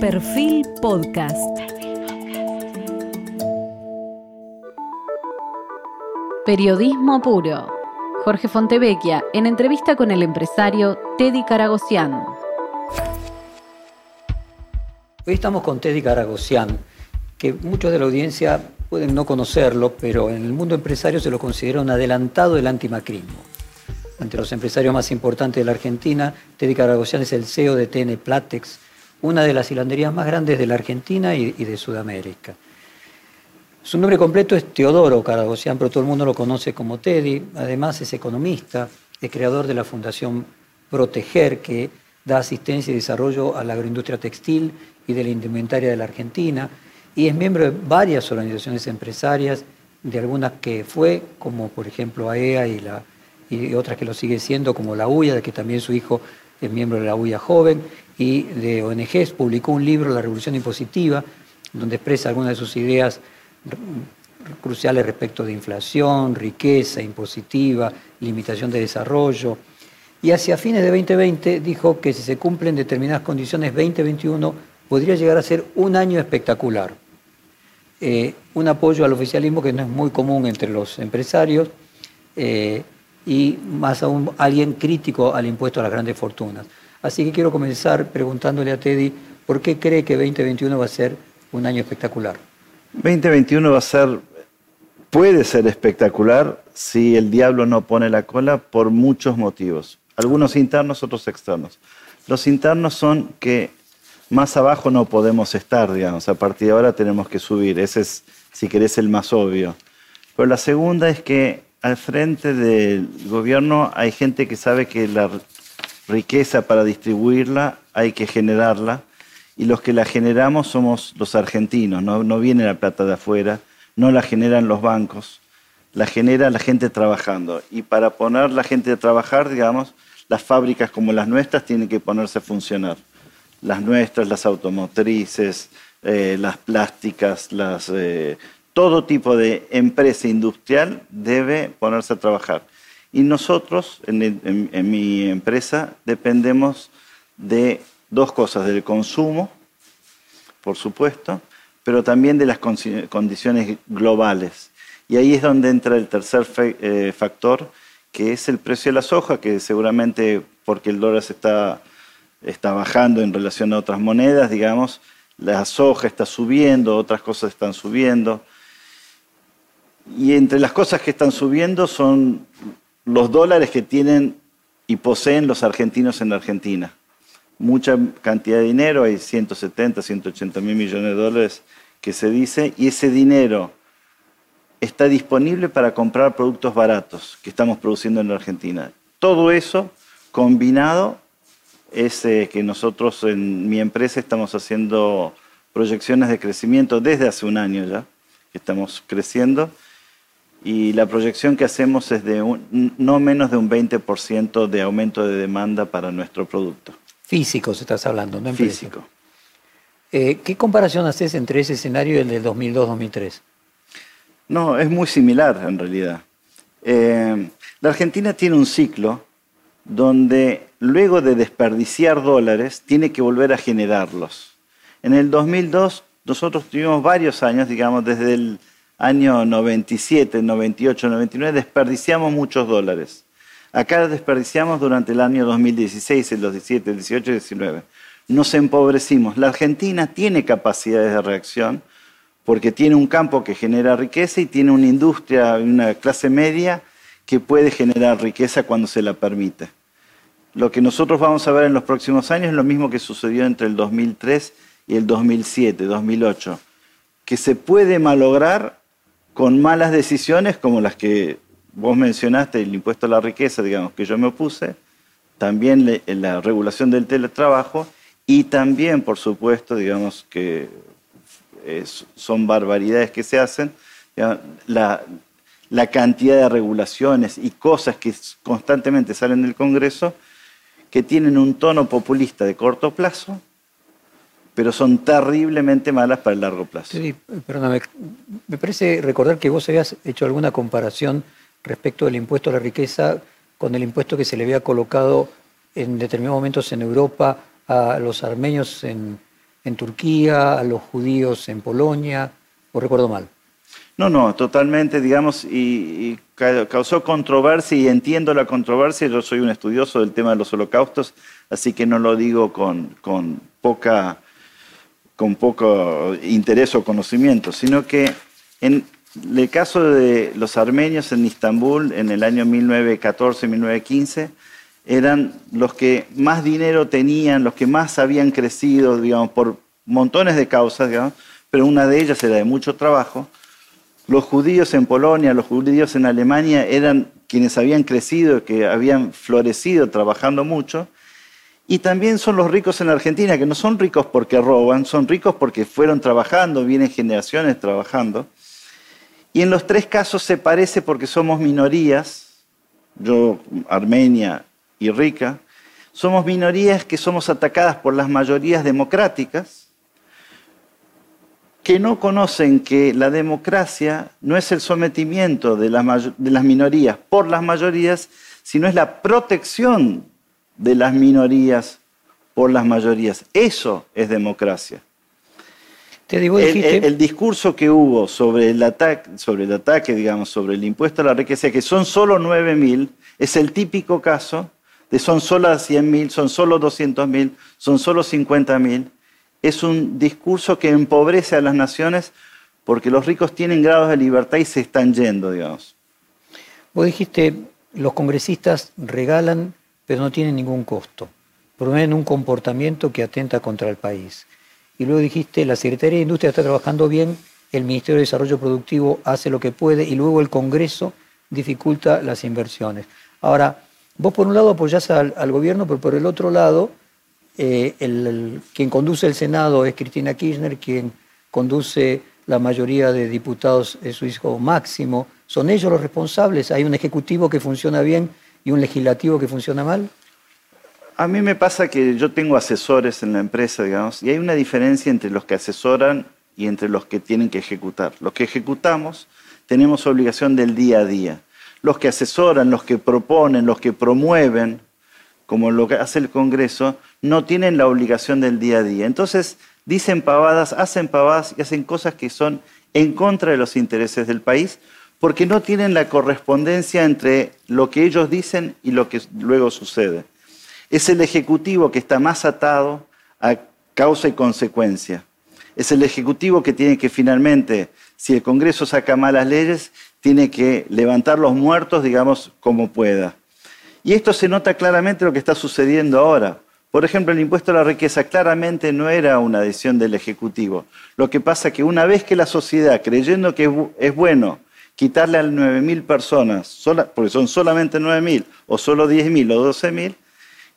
Perfil Podcast. Periodismo puro. Jorge Fontevecchia en entrevista con el empresario Teddy Caragosian. Hoy estamos con Teddy Caragosian, que muchos de la audiencia pueden no conocerlo, pero en el mundo empresario se lo considera un adelantado del antimacrismo. Entre los empresarios más importantes de la Argentina, Teddy Caragosian es el CEO de TN Platex, una de las hilanderías más grandes de la Argentina y, de Sudamérica. Su nombre completo es Teodoro Caragosian, pero todo el mundo lo conoce como Teddy. Además es economista, es creador de la Fundación Proteger, que da asistencia y desarrollo a la agroindustria textil y de la indumentaria de la Argentina, y es miembro de varias organizaciones empresarias, de algunas que fue, como por ejemplo AEA y la y otras que lo sigue siendo, como la UIA, de que también su hijo es miembro de la UIA Joven, y de ONGs, publicó un libro, La Revolución Impositiva, donde expresa algunas de sus ideas cruciales respecto de inflación, riqueza impositiva, limitación de desarrollo. Y hacia fines de 2020 dijo que si se cumplen determinadas condiciones, 2021 podría llegar a ser un año espectacular. Eh, un apoyo al oficialismo que no es muy común entre los empresarios. Eh, y más aún alguien crítico al impuesto a las grandes fortunas. Así que quiero comenzar preguntándole a Teddy por qué cree que 2021 va a ser un año espectacular. 2021 va a ser, puede ser espectacular si el diablo no pone la cola por muchos motivos, algunos internos, otros externos. Los internos son que más abajo no podemos estar, digamos, a partir de ahora tenemos que subir, ese es, si querés, el más obvio. Pero la segunda es que al frente del gobierno hay gente que sabe que la riqueza para distribuirla hay que generarla y los que la generamos somos los argentinos, no, viene la plata de afuera, no la generan los bancos, la genera la gente trabajando. Y para poner la gente a trabajar, digamos, las fábricas como las nuestras tienen que ponerse a funcionar. Las nuestras, las automotrices, eh, las plásticas. Eh, todo tipo de empresa industrial debe ponerse a trabajar. Y nosotros, en, mi empresa, dependemos de dos cosas, del consumo, por supuesto, pero también de las condiciones globales. Y ahí es donde entra el tercer eh, factor, que es el precio de la soja, que seguramente porque el dólar se está, está bajando en relación a otras monedas, digamos, la soja está subiendo, otras cosas están subiendo. Y entre las cosas que están subiendo son los dólares que tienen y poseen los argentinos en Argentina. Mucha cantidad de dinero, hay 170, 180 mil millones de dólares que se dice, y ese dinero está disponible para comprar productos baratos que estamos produciendo en Argentina. Todo eso combinado es eh, que nosotros en mi empresa estamos haciendo proyecciones de crecimiento desde hace un año ya, que estamos creciendo y la proyección que hacemos es de no menos de un 20% de aumento de demanda para nuestro producto. Físico se estás hablando, ¿no? Físico. Eh, ¿Qué comparación haces entre ese escenario y el del 2002-2003? No, es muy similar en realidad. Eh, la Argentina tiene un ciclo donde luego de desperdiciar dólares tiene que volver a generarlos. En el 2002 nosotros tuvimos varios años, digamos, desde el año 97, 98, 99, desperdiciamos muchos dólares. Acá desperdiciamos durante el año 2016, el 17, el 18 y el 19. Nos empobrecimos. La Argentina tiene capacidades de reacción porque tiene un campo que genera riqueza y tiene una industria, una clase media que puede generar riqueza cuando se la permite. Lo que nosotros vamos a ver en los próximos años es lo mismo que sucedió entre el 2003 y el 2007, 2008, que se puede malograr con malas decisiones como las que vos mencionaste, el impuesto a la riqueza, digamos, que yo me opuse, también la regulación del teletrabajo y también, por supuesto, digamos que son barbaridades que se hacen, la cantidad de regulaciones y cosas que constantemente salen del Congreso que tienen un tono populista de corto plazo pero son terriblemente malas para el largo plazo. Sí, perdóname, me parece recordar que vos habías hecho alguna comparación respecto del impuesto a la riqueza con el impuesto que se le había colocado en determinados momentos en Europa a los armenios en, en Turquía, a los judíos en Polonia, o recuerdo mal. No, no, totalmente, digamos, y, causó controversia y entiendo la controversia. Yo soy un estudioso del tema de los holocaustos, así que no lo digo con, con poca con poco interés o conocimiento, sino que en el caso de los armenios en Istambul en el año 1914-1915 eran los que más dinero tenían, los que más habían crecido, digamos, por montones de causas, digamos, pero una de ellas era de mucho trabajo. Los judíos en Polonia, los judíos en Alemania eran quienes habían crecido, que habían florecido trabajando mucho, y también son los ricos en Argentina, que no son ricos porque roban, son ricos porque fueron trabajando, vienen generaciones trabajando. Y en los tres casos se parece porque somos minorías, yo, Armenia y Rica, somos minorías que somos atacadas por las mayorías democráticas, que no conocen que la democracia no es el sometimiento de las, de las minorías por las mayorías, sino es la protección de las minorías por las mayorías. Eso es democracia. Te digo, el, discurso que hubo sobre el, ataque, sobre el ataque, digamos, sobre el impuesto a la riqueza, que son solo 9.000, es el típico caso de son solo 100.000, son solo 200.000, son solo 50.000. Es un discurso que empobrece a las naciones porque los ricos tienen grados de libertad y se están yendo, digamos. Vos dijiste, los congresistas regalan pero no tiene ningún costo. Promueven un comportamiento que atenta contra el país. Y luego dijiste, la Secretaría de Industria está trabajando bien, el Ministerio de Desarrollo Productivo hace lo que puede y luego el Congreso dificulta las inversiones. Ahora, vos por un lado apoyás al, gobierno, pero por el otro lado, eh, quien conduce el Senado es Cristina Kirchner, quien conduce la mayoría de diputados es su hijo Máximo. ¿Son ellos los responsables? ¿Hay un ejecutivo que funciona bien y un legislativo que funciona mal? A mí me pasa que yo tengo asesores en la empresa, digamos, y hay una diferencia entre los que asesoran y entre los que tienen que ejecutar. Los que ejecutamos tenemos obligación del día a día. Los que asesoran, los que proponen, los que promueven, como lo que hace el Congreso, no tienen la obligación del día a día. Entonces, dicen pavadas, hacen pavadas y hacen cosas que son en contra de los intereses del país porque no tienen la correspondencia entre lo que ellos dicen y lo que luego sucede. Es el Ejecutivo que está más atado a causa y consecuencia. Es el Ejecutivo que tiene que finalmente, si el Congreso saca malas leyes, tiene que levantar los muertos, digamos, como pueda. Y esto se nota claramente lo que está sucediendo ahora. Por ejemplo, el impuesto a la riqueza claramente no era una decisión del Ejecutivo. Lo que pasa es que una vez que la sociedad, creyendo que es bueno quitarle a 9.000 personas, porque son solamente 9.000, o solo 10.000 o 12.000,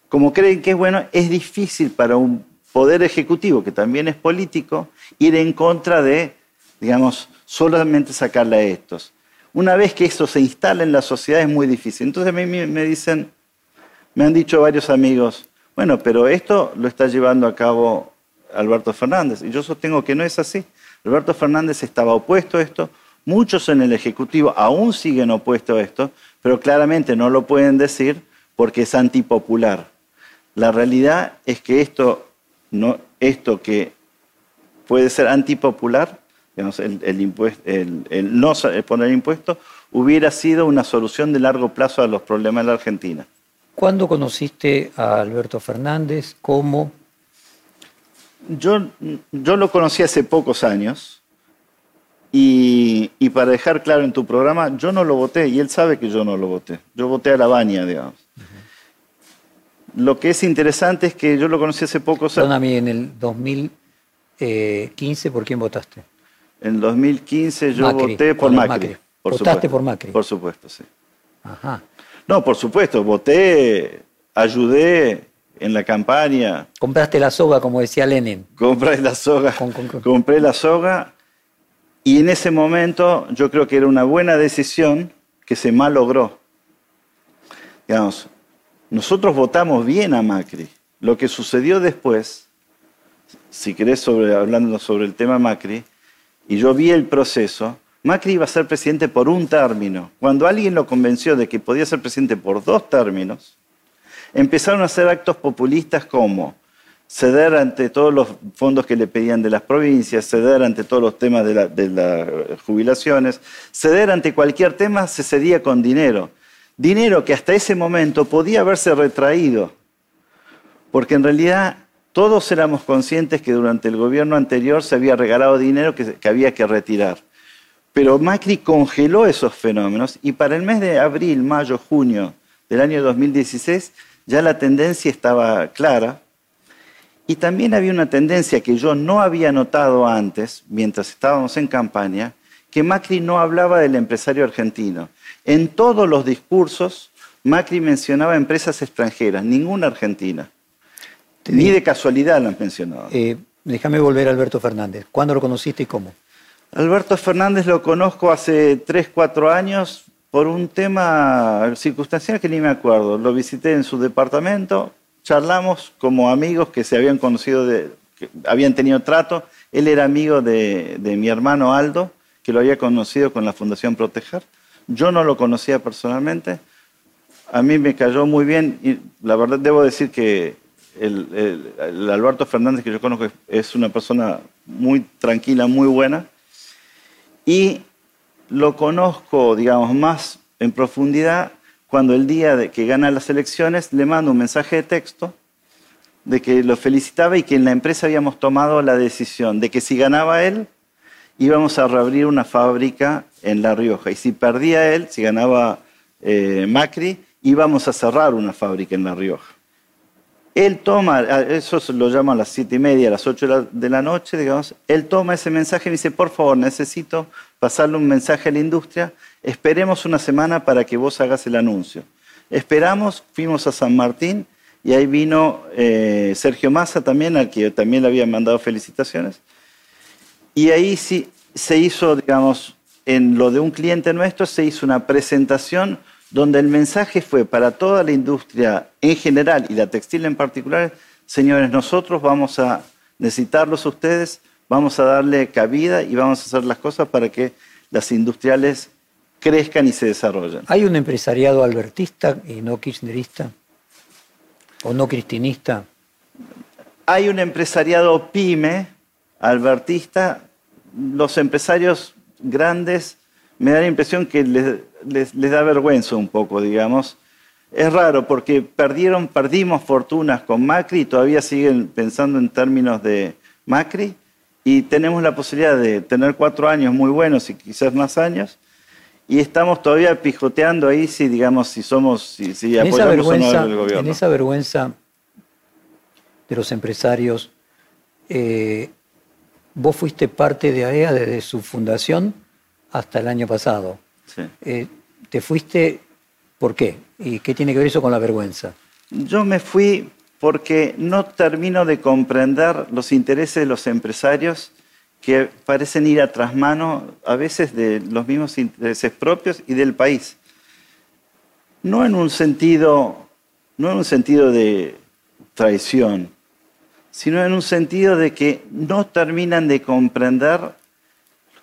como creen que es bueno, es difícil para un poder ejecutivo, que también es político, ir en contra de, digamos, solamente sacarle a estos. Una vez que eso se instala en la sociedad es muy difícil. Entonces a mí me dicen, me han dicho varios amigos, bueno, pero esto lo está llevando a cabo Alberto Fernández. Y yo sostengo que no es así. Alberto Fernández estaba opuesto a esto, Muchos en el Ejecutivo aún siguen opuestos a esto, pero claramente no lo pueden decir porque es antipopular. La realidad es que esto, no, esto que puede ser antipopular, digamos, el, el, no poner impuesto, hubiera sido una solución de largo plazo a los problemas de la Argentina. ¿Cuándo conociste a Alberto Fernández? ¿Cómo? Yo, yo lo conocí hace pocos años. Y, para dejar claro en tu programa, yo no lo voté y él sabe que yo no lo voté. Yo voté a la baña, digamos. Lo que es interesante es que yo lo conocí hace años. Perdóname, en el 2015, ¿por quién votaste? En el 2015 yo voté por Macri. ¿Votaste por Macri? Por supuesto, sí. Ajá. No, por supuesto, voté, ayudé en la campaña. Compraste la soga, como decía Lenin. Compré la soga. Compré la soga y en ese momento yo creo que era una buena decisión que se mal logró. Digamos, nosotros votamos bien a Macri. Lo que sucedió después, si querés hablando sobre el tema Macri, y yo vi el proceso, Macri iba a ser presidente por un término. Cuando alguien lo convenció de que podía ser presidente por dos términos, empezaron a hacer actos populistas como ceder ante todos los fondos que le pedían de las provincias, ceder ante todos los temas de, las jubilaciones, ceder ante cualquier tema se cedía con dinero. Dinero que hasta ese momento podía haberse retraído, porque en realidad todos éramos conscientes que durante el gobierno anterior se había regalado dinero que, que había que retirar. Pero Macri congeló esos fenómenos y para el mes de abril, mayo, junio del año 2016 ya la tendencia estaba clara y también había una tendencia que yo no había notado antes, mientras estábamos en campaña, que Macri no hablaba del empresario argentino. En todos los discursos, Macri mencionaba empresas extranjeras, ninguna argentina. Ni de casualidad la han mencionado. Eh, déjame volver a Alberto Fernández. ¿Cuándo lo conociste y cómo? Alberto Fernández lo conozco hace 3, 4 años por un tema circunstancial que ni me acuerdo. Lo visité en su departamento, charlamos como amigos que se habían conocido, de, que habían tenido trato. Él era amigo de, mi hermano Aldo, que lo había conocido con la Fundación Proteger. Yo no lo conocía personalmente. A mí me cayó muy bien y la verdad debo decir que el, Alberto Fernández que yo conozco es una persona muy tranquila, muy buena. Y lo conozco, digamos, más en profundidad cuando el día de que gana las elecciones le mando un mensaje de texto de que lo felicitaba y que en la empresa habíamos tomado la decisión de que si ganaba él, íbamos a reabrir una fábrica en La Rioja. Y si perdía él, si ganaba eh, Macri, íbamos a cerrar una fábrica en La Rioja. Él toma, eso lo llama a las siete y media, a las ocho de la noche, digamos, él toma ese mensaje y me dice, por favor, necesito pasarle un mensaje a la industria, esperemos una semana para que vos hagas el anuncio. Esperamos, fuimos a San Martín y ahí vino eh, Sergio Massa también, al que también le habían mandado felicitaciones. Y ahí sí se hizo, digamos, en lo de un cliente nuestro, se hizo una presentación donde el mensaje fue para toda la industria en general y la textil en particular, señores, nosotros vamos a necesitarlos a ustedes, vamos a darle cabida y vamos a hacer las cosas para que las industriales crezcan y se desarrollen. ¿Hay un empresariado albertista y no kirchnerista? ¿O no cristinista? Hay un empresariado pyme, albertista. Los empresarios grandes me da la impresión que les, les, da vergüenza un poco, digamos. Es raro porque perdieron, perdimos fortunas con Macri y todavía siguen pensando en términos de Macri y tenemos la posibilidad de tener cuatro años muy buenos y quizás más años y estamos todavía pijoteando ahí si digamos si somos si, si apoyamos o no al gobierno. En esa vergüenza de los empresarios, eh, vos fuiste parte de AEA desde su fundación hasta el año pasado. Sí. Eh, ¿Te fuiste por qué? ¿Y qué tiene que ver eso con la vergüenza? Yo me fui porque no termino de comprender los intereses de los empresarios que parecen ir a trasmano a veces de los mismos intereses propios y del país. No en un sentido, no en un sentido de traición, sino en un sentido de que no terminan de comprender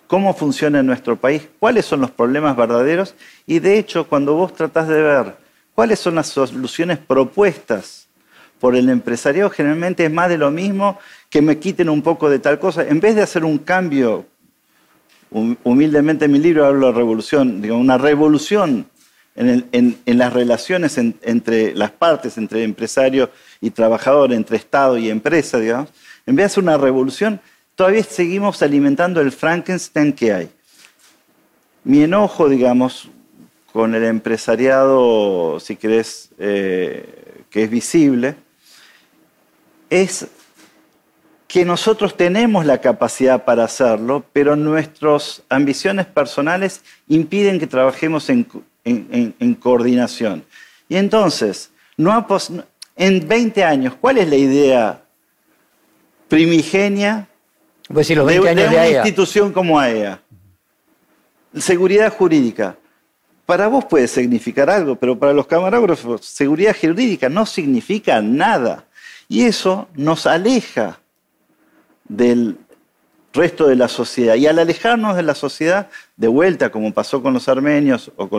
cómo funciona nuestro país, cuáles son los problemas verdaderos y de hecho cuando vos tratás de ver cuáles son las soluciones propuestas por el empresariado, generalmente es más de lo mismo que me quiten un poco de tal cosa. En vez de hacer un cambio, humildemente en mi libro hablo de revolución, digo, una revolución en, las relaciones entre las partes, entre empresario y trabajador, entre Estado y empresa, digamos, en vez de hacer una revolución, todavía seguimos alimentando el Frankenstein que hay. Mi enojo, digamos, con el empresariado, si querés, eh, que es visible, es que nosotros tenemos la capacidad para hacerlo, pero nuestras ambiciones personales impiden que trabajemos en, coordinación. Y entonces, no en 20 años, ¿cuál es la idea primigenia pues de, una e institución como AEA. E seguridad jurídica. Para vos puede significar algo, pero para los camarógrafos, seguridad jurídica no significa nada. Y eso nos aleja del resto de la sociedad. Y al alejarnos de la sociedad, de vuelta, como pasó con los armenios, o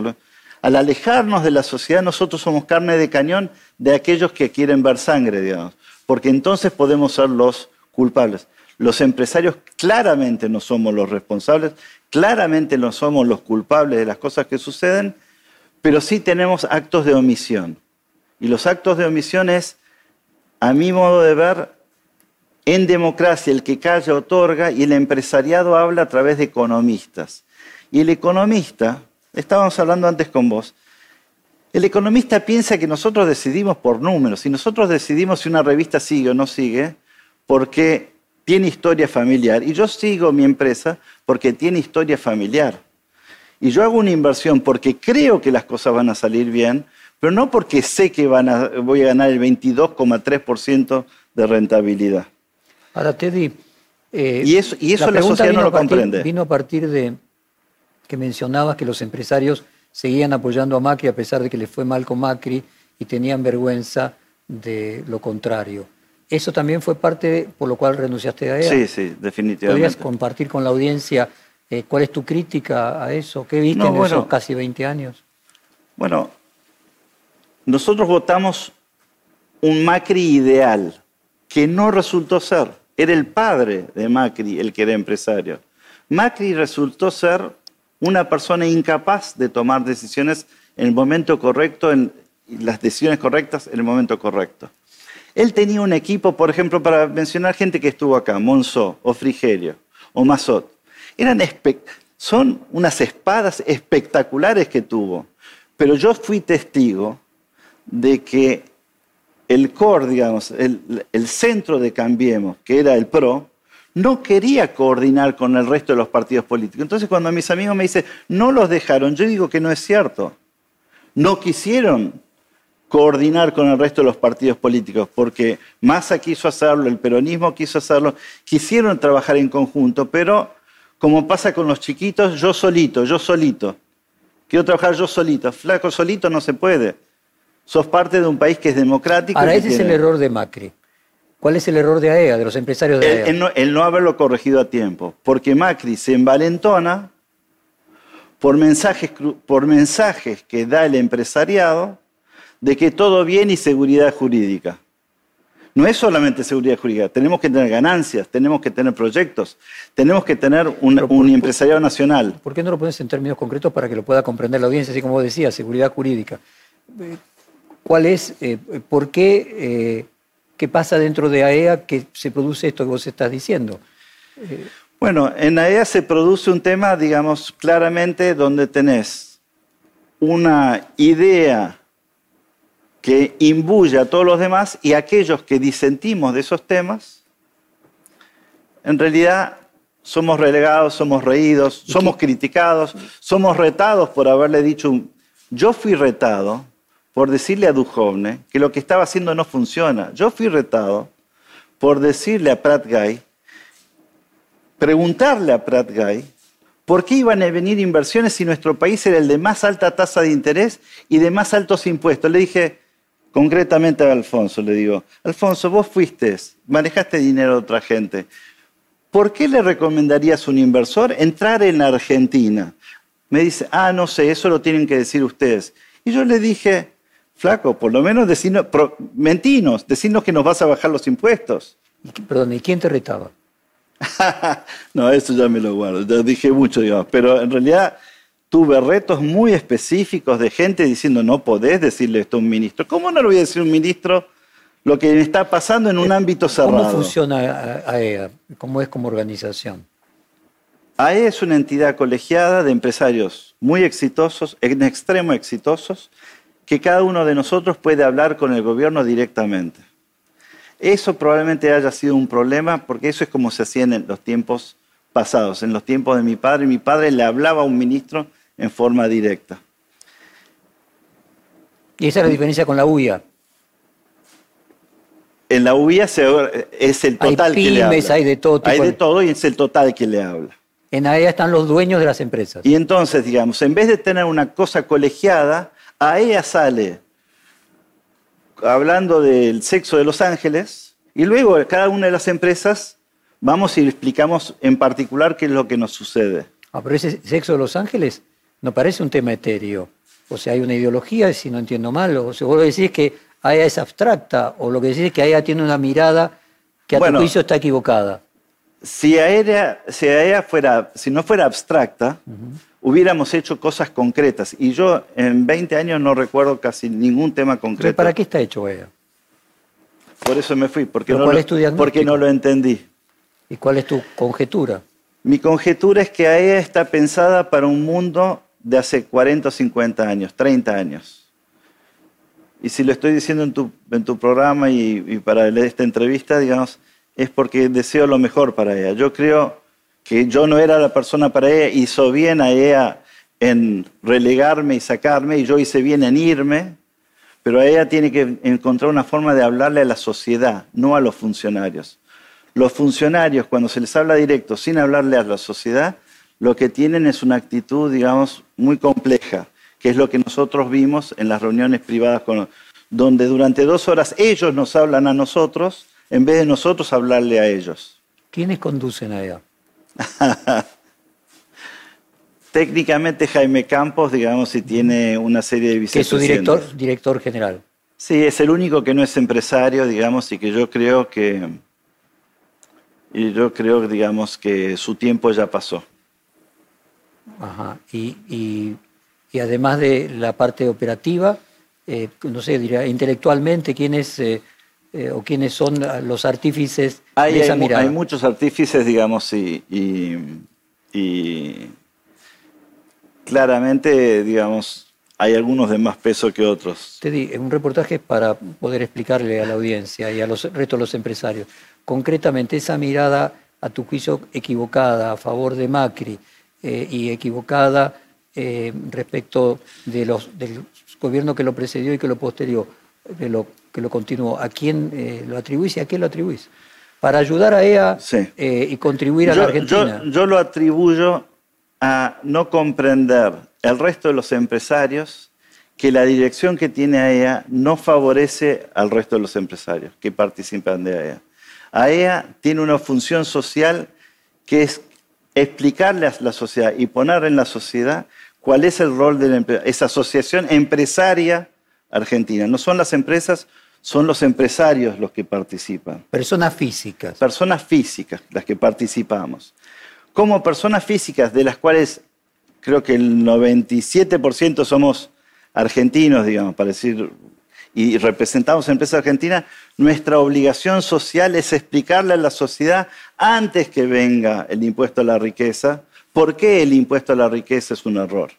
al alejarnos de la sociedad, nosotros somos carne de cañón de aquellos que quieren ver sangre, digamos porque entonces podemos ser los culpables. Los empresarios claramente no somos los responsables, claramente no somos los culpables de las cosas que suceden, pero sí tenemos actos de omisión. Y los actos de omisión es, a mi modo de ver, en democracia el que calla otorga y el empresariado habla a través de economistas. Y el economista, estábamos hablando antes con vos, el economista piensa que nosotros decidimos por números, y nosotros decidimos si una revista sigue o no sigue, porque tiene historia familiar. Y yo sigo mi empresa porque tiene historia familiar. Y yo hago una inversión porque creo que las cosas van a salir bien, pero no porque sé que van a, voy a ganar el 22,3% de rentabilidad. Ahora, Teddy, eh, y eso, y eso la, sociedad no lo comprende. Vino a partir de que mencionabas que los empresarios seguían apoyando a Macri a pesar de que les fue mal con Macri y tenían vergüenza de lo contrario. ¿Eso también fue parte por lo cual renunciaste a ella? Sí, sí, definitivamente. ¿Podrías compartir con la audiencia eh, cuál es tu crítica a eso? ¿Qué viste en esos casi 20 años? Bueno, nosotros votamos un Macri ideal que no resultó ser. Era el padre de Macri el que era empresario. Macri resultó ser una persona incapaz de tomar decisiones en el momento correcto, en las decisiones correctas en el momento correcto. Él tenía un equipo, por ejemplo, para mencionar gente que estuvo acá, Monzó, o Frigerio, o Mazot. Son unas espadas espectaculares que tuvo. Pero yo fui testigo de que el core, digamos, el, centro de Cambiemos, que era el PRO, no quería coordinar con el resto de los partidos políticos. Entonces cuando mis amigos me dicen, no los dejaron, yo digo que no es cierto. No quisieron coordinar con el resto de los partidos políticos, porque Massa quiso hacerlo, el peronismo quiso hacerlo, quisieron trabajar en conjunto, pero como pasa con los chiquitos, yo solito, yo solito. Quiero trabajar yo solito. Flaco solito no se puede. Sos parte de un país que es democrático. Ahora, ese es el error de Macri. ¿Cuál es el error de AEA, de los empresarios de AEA? El, no, el no haberlo corregido a tiempo, porque Macri se envalentona por mensajes, por mensajes que da el empresariado de que todo bien y seguridad jurídica. No es solamente seguridad jurídica, tenemos que tener ganancias, tenemos que tener proyectos, tenemos que tener un, empresariado nacional. ¿Por qué no lo pones en términos concretos para que lo pueda comprender la audiencia, así como vos decías, seguridad jurídica? ¿Cuál es, eh, por qué, eh, qué pasa dentro de AEA que se produce esto que vos estás diciendo? Bueno, en AEA se produce un tema, digamos, claramente donde tenés una idea que imbuye a todos los demás y aquellos que disentimos de esos temas, en realidad somos relegados, somos reídos, somos criticados, somos retados por haberle dicho... Yo fui retado por decirle a Duhovne que lo que estaba haciendo no funciona. Yo fui retado por decirle a Pratt Guy, preguntarle a Pratt Guy, ¿por qué iban a venir inversiones si nuestro país era el de más alta tasa de interés y de más altos impuestos? Le dije, concretamente a Alfonso, le digo, Alfonso, vos fuiste, manejaste dinero de otra gente. ¿Por qué le recomendarías a un inversor entrar en Argentina? Me dice, ah, no sé, eso lo tienen que decir ustedes. Y yo le dije, flaco, por lo menos decirnos, mentinos, decirnos que nos vas a bajar los impuestos. Perdón, ¿y quién te retaba? no, eso ya me lo guardo, ya dije mucho, digamos, pero en realidad tuve retos muy específicos de gente diciendo no podés decirle esto a un ministro. ¿Cómo no le voy a decir a un ministro lo que está pasando en un ámbito cerrado? ¿Cómo funciona AEA? ¿Cómo es como organización? AEA es una entidad colegiada de empresarios muy exitosos, en extremo exitosos, que cada uno de nosotros puede hablar con el gobierno directamente. Eso probablemente haya sido un problema porque eso es como se hacía en los tiempos pasados, en los tiempos de mi padre. Mi padre le hablaba a un ministro en forma directa. ¿Y esa es la diferencia con la UIA? En la UIA es el total que le habla. Hay de todo. hay de todo y es el total que le habla. En AEA están los dueños de las empresas. Y entonces, digamos, en vez de tener una cosa colegiada, AEA sale hablando del sexo de los ángeles y luego cada una de las empresas vamos y explicamos en particular qué es lo que nos sucede. Ah, pero ese sexo de los ángeles no parece un tema etéreo. O sea, hay una ideología, si no entiendo mal, o sea, vos decís que AEA es abstracta o lo que decís es que AEA tiene una mirada que a Bueno. tu juicio está equivocada. Si AEA, si AEA fuera, si no fuera abstracta, hubiéramos hecho cosas concretas. Y yo en 20 años no recuerdo casi ningún tema concreto. ¿Para qué está hecho AEA? Por eso me fui, porque, ¿Pero no lo, porque no lo entendí. ¿Y cuál es tu conjetura? Mi conjetura es que AEA está pensada para un mundo de hace 40 o 50 años, 30 años. Y si lo estoy diciendo en tu, en tu programa y, y para esta entrevista, digamos, es porque deseo lo mejor para ella. Yo creo que yo no era la persona para ella, hizo bien a ella en relegarme y sacarme, y yo hice bien en irme, pero ella tiene que encontrar una forma de hablarle a la sociedad, no a los funcionarios. Los funcionarios, cuando se les habla directo, sin hablarle a la sociedad, lo que tienen es una actitud, digamos, muy compleja, que es lo que nosotros vimos en las reuniones privadas, con, donde durante dos horas ellos nos hablan a nosotros en vez de nosotros hablarle a ellos. ¿Quiénes conducen AEA? Técnicamente Jaime Campos, digamos, si tiene una serie de Que es su vicepresidentes. director, director general. Sí, es el único que no es empresario, digamos, y que yo creo que y yo creo, digamos, que su tiempo ya pasó. Ajá. Y, y- y además de la parte operativa, eh, no sé, diría, intelectualmente, ¿quiénes eh, eh, o quiénes son los artífices Hay, de esa hay mirada? hay muchos artífices, digamos, y, y- y claramente, digamos, hay algunos de más peso que otros. Te di un reportaje para poder explicarle a la audiencia y a los resto de los empresarios. Concretamente, esa mirada, a tu juicio, equivocada a favor de Macri eh, y equivocada eh, respecto de los, del gobierno que lo precedió y que lo posterior, que lo, que lo continuó, ¿a quién eh, lo atribuís y a qué lo atribuís? Para ayudar a EA Sí. eh, y contribuir a la Argentina. yo- yo lo atribuyo a no comprender el resto de los empresarios que la dirección que tiene AEA no favorece al resto de los empresarios que participan de AEA. AEA tiene una función social que es explicarle a la sociedad y poner en la sociedad cuál es el rol de la esa asociación empresaria argentina. No son las empresas, son los empresarios los que participan Personas físicas. personas físicas las que participamos. Como personas físicas de las cuales creo que el 97% somos argentinos, digamos, para decir, y representamos empresas argentinas, nuestra obligación social es explicarle a la sociedad antes que venga el impuesto a la riqueza, por qué el impuesto a la riqueza es un error.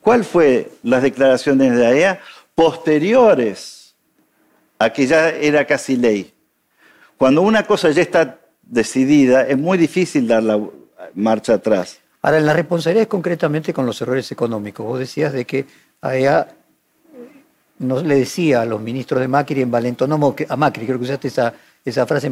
¿Cuál fue las declaraciones de AEA posteriores a que ya era casi ley? Cuando una cosa ya está decidida, es muy difícil dar la marcha atrás. Ahora, en la responsabilidad es concretamente con los errores económicos. Vos decías de que AEA no le decía a los ministros de Macri en Valentonomo, que- a Macri, creo que usaste esa, esa frase.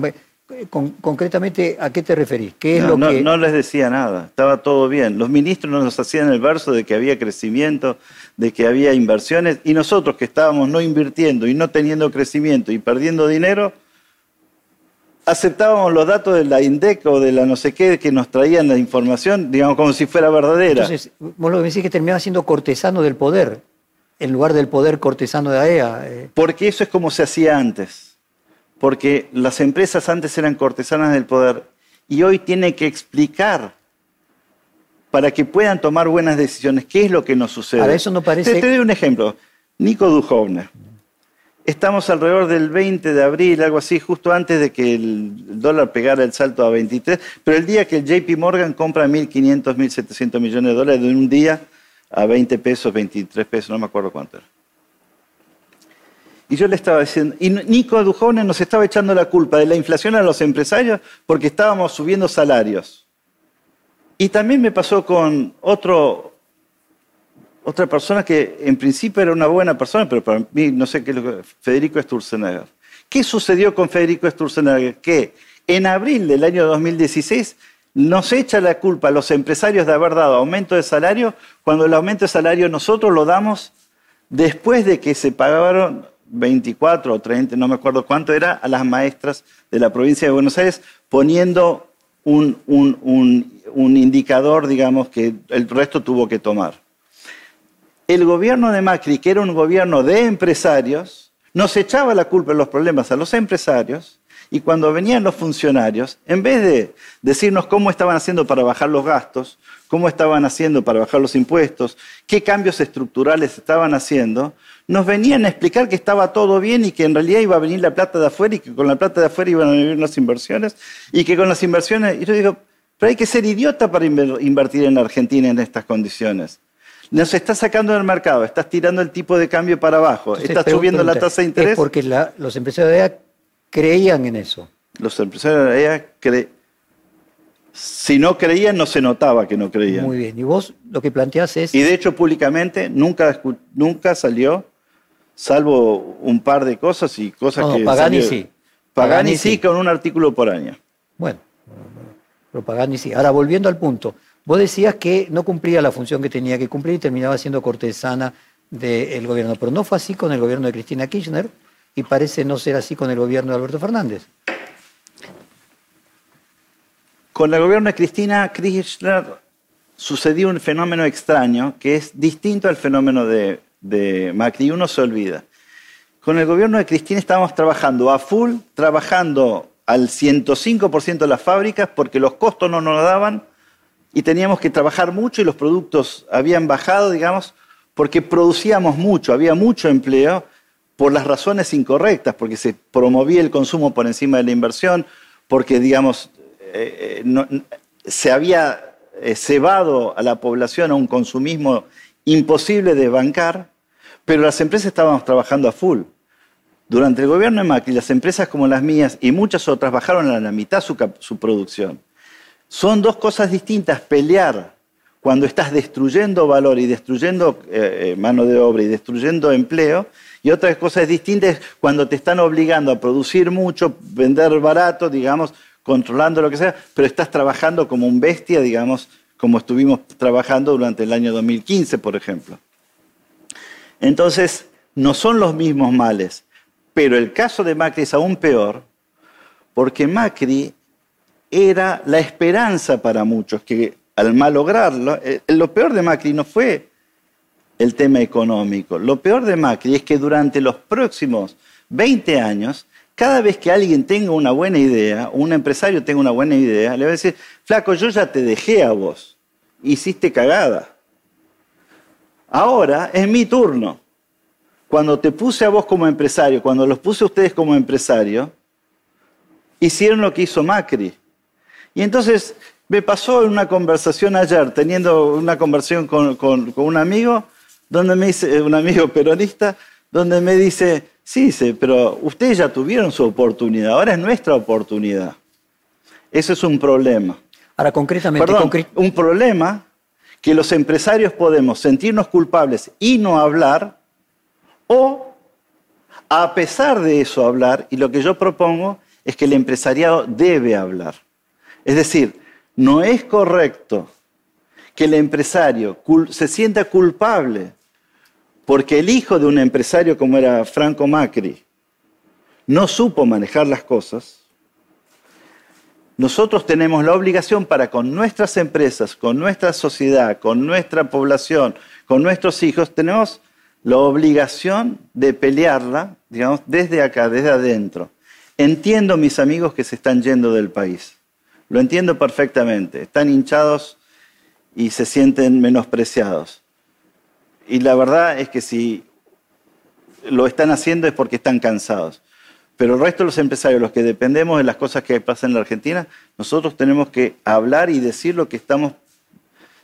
Con- concretamente, ¿a qué te referís? ¿Qué es no, lo no- que...? no les decía nada, estaba todo bien. Los ministros nos hacían el verso de que había crecimiento, de que había inversiones, y nosotros que estábamos no invirtiendo y no teniendo crecimiento y perdiendo dinero, aceptábamos los datos de la INDEC o de la no sé qué que nos traían la información, digamos, como si fuera verdadera. Entonces, vos lo que decís que terminaba siendo cortesano del poder, en lugar del poder cortesano de AEA. eh. Porque eso es como se hacía antes. Porque las empresas antes eran cortesanas del poder y hoy tienen que explicar para que puedan tomar buenas decisiones qué es lo que nos sucede. Ahora, eso no parece- Te, te doy un ejemplo. Nico Duhovne. Estamos alrededor del 20 de abril, algo así, justo antes de que el dólar pegara el salto a 23, pero el día que el JP Morgan compra 1.500, 1.700 millones de dólares de un día a 20 pesos, 23 pesos, no me acuerdo cuánto era. Y yo le estaba diciendo, y Nico Duhovne nos estaba echando la culpa de la inflación a los empresarios porque estábamos subiendo salarios. Y también me pasó con otro, otra persona que en principio era una buena persona, pero para mí no sé qué es lo que... Federico Sturzenegger. ¿Qué sucedió con Federico Sturzenegger? Que en abril del año 2016 nos echa la culpa a los empresarios de haber dado aumento de salario cuando el aumento de salario nosotros lo damos después de que se pagaron 24 o 30, no me acuerdo cuánto era, a las maestras de la provincia de Buenos Aires, poniendo un, un- un- un indicador, digamos, que el resto tuvo que tomar. El gobierno de Macri, que era un gobierno de empresarios, nos echaba la culpa de los problemas a los empresarios y cuando venían los funcionarios, en vez de decirnos cómo estaban haciendo para bajar los gastos, cómo estaban haciendo para bajar los impuestos, qué cambios estructurales estaban haciendo, nos venían a explicar que estaba todo bien y que en realidad iba a venir la plata de afuera y que con la plata de afuera iban a venir las inversiones y que con las inversiones... Y yo digo, pero hay que ser idiota para invertir en Argentina en estas condiciones. Nos estás sacando del mercado, estás tirando el tipo de cambio para abajo, estás subiendo la tasa de interés. Es porque los empresarios de creían en eso. Los empresarios de EA si no creían, no se notaba que no creían. Muy bien. Y vos lo que planteás es. Y de hecho, públicamente nunca, nunca salió, salvo un par de cosas y cosas que. Pagani sí. Pagani, sí, con un artículo por año. Bueno, pero Pagani sí. Ahora, volviendo al punto. Vos decías que no cumplía la función que tenía que cumplir y terminaba siendo cortesana del gobierno. Pero no fue así con el gobierno de Cristina Kirchner y parece no ser así con el gobierno de Alberto Fernández. Con el gobierno de Cristina Kirchner sucedió un fenómeno extraño que es distinto al fenómeno de, de Macri uno se olvida. Con el gobierno de Cristina estábamos trabajando a full, trabajando al 105% de las fábricas porque los costos no nos daban y teníamos que trabajar mucho y los productos habían bajado, digamos, porque producíamos mucho, había mucho empleo por las razones incorrectas, porque se promovía el consumo por encima de la inversión, porque, digamos, eh, eh, se había eh, cebado a la población a un consumismo imposible de bancar, pero las empresas estábamos trabajando a full. Durante el gobierno de Macri, las empresas como las mías y muchas otras bajaron a la mitad su, producción. Son dos cosas distintas, pelear cuando estás destruyendo valor y destruyendo mano de obra y destruyendo empleo, y otra cosa distinta es cuando te están obligando a producir mucho, vender barato, digamos, controlando lo que sea, pero estás trabajando como un bestia, digamos, como estuvimos trabajando durante el año 2015, por ejemplo. Entonces, no son los mismos males, pero el caso de Macri es aún peor, porque Macri era la esperanza para muchos, que al malograrlo, eh, lo peor de Macri no fue el tema económico, lo peor de Macri es que durante los próximos 20 años cada vez que alguien tenga una buena idea, un empresario tenga una buena idea, le va a decir, flaco, yo ya te dejé a vos, hiciste cagada. Ahora es mi turno. Cuando te puse a vos como empresario, cuando los puse a ustedes como empresario, hicieron lo que hizo Macri. Y entonces me pasó en una conversación ayer, teniendo una conversación con, con un amigo, donde me dice, un amigo peronista, donde me dice, Sí, sí, pero ustedes ya tuvieron su oportunidad, ahora es nuestra oportunidad. Ese es un problema. Ahora, concretamente... Perdón, un problema que los empresarios podemos sentirnos culpables y no hablar, o a pesar de eso hablar, y lo que yo propongo es que el empresariado debe hablar. Es decir, no es correcto que el empresario se sienta culpable porque el hijo de un empresario como era Franco Macri no supo manejar las cosas, nosotros tenemos la obligación para con nuestras empresas, con nuestra sociedad, con nuestra población, con nuestros hijos, tenemos la obligación de pelearla, digamos, desde acá, desde adentro. Entiendo mis amigos que se están yendo del país. Lo entiendo perfectamente. Están hinchados y se sienten menospreciados. Y la verdad es que si lo están haciendo es porque están cansados. Pero el resto de los empresarios, los que dependemos de las cosas que pasan en la Argentina, nosotros tenemos que hablar y decir lo que estamos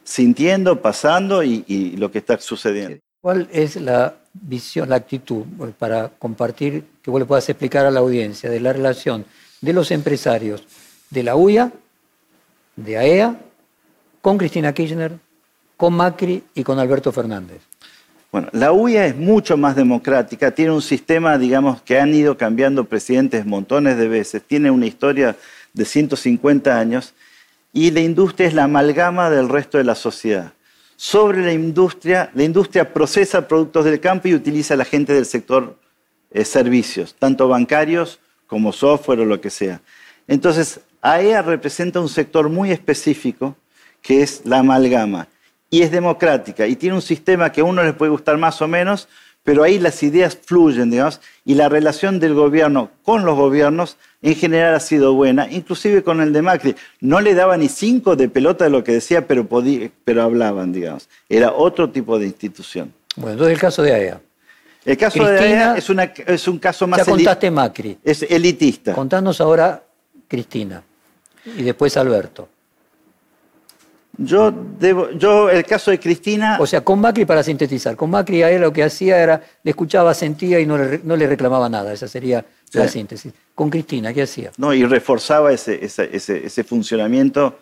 sintiendo, pasando y, lo que está sucediendo. ¿Cuál es la visión, la actitud para compartir, que vos le puedas explicar a la audiencia de la relación de los empresarios de la UIA, de AEA, e con Cristina Kirchner, con Macri y con Alberto Fernández? Bueno, la UIA es mucho más democrática, tiene un sistema, digamos, que han ido cambiando presidentes montones de veces, tiene una historia de 150 años y la industria es la amalgama del resto de la sociedad. Sobre la industria, la industria procesa productos del campo y utiliza a la gente del sector eh, servicios, tanto bancarios como software o lo que sea. Entonces, AEA representa un sector muy específico que es la amalgama y es democrática y tiene un sistema que a uno les puede gustar más o menos, pero ahí las ideas fluyen, digamos, y la relación del gobierno con los gobiernos en general ha sido buena, inclusive con el de Macri. No le daba ni cinco de pelota de lo que decía, pero, podía, pero hablaban, digamos. Era otro tipo de institución. Bueno, entonces el caso de AEA. El caso de AEA es, una, es, un caso más... Ya contaste Macri. Es elitista. Contanos ahora Cristina y después Alberto. Yo, debo, yo, el caso de Cristina... O sea, con Macri, para sintetizar, con Macri a él lo que hacía era, le escuchaba, sentía y no le, no le reclamaba nada. Esa sería la síntesis. Con Cristina, ¿qué hacía? No, y reforzaba ese, ese, ese, funcionamiento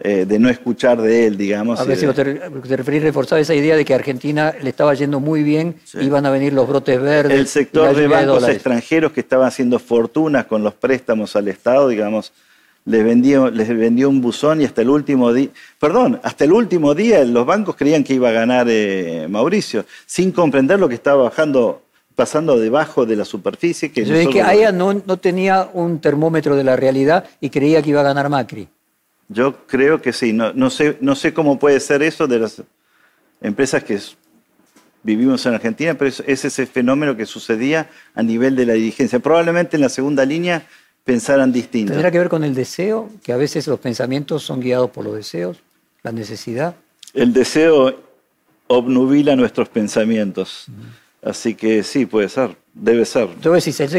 eh, de no escuchar de él, digamos. A ver si te, te referís, reforzaba esa idea de que a Argentina le estaba yendo muy bien, iban a venir los brotes verdes. El sector de bancos extranjeros que estaban haciendo fortunas con los préstamos al Estado, digamos les vendió, les vendió un buzón y hasta el último día, perdón, hasta el último día los bancos creían que iba a ganar eh, Mauricio, sin comprender lo que estaba bajando, pasando debajo de la superficie. Que Yo que ella no, no tenía un termómetro de la realidad y creía que iba a ganar Macri. Yo creo que sí, no, no, sé, no sé cómo puede ser eso de las empresas que vivimos en Argentina, pero es, es ese fenómeno que sucedía a nivel de la dirigencia. Probablemente en la segunda línea pensaran distinto. ¿Tendrá que ver con el deseo? Que a veces los pensamientos son guiados por los deseos, la necesidad. El deseo obnubila nuestros pensamientos. Así que sí, puede ser, debe ser.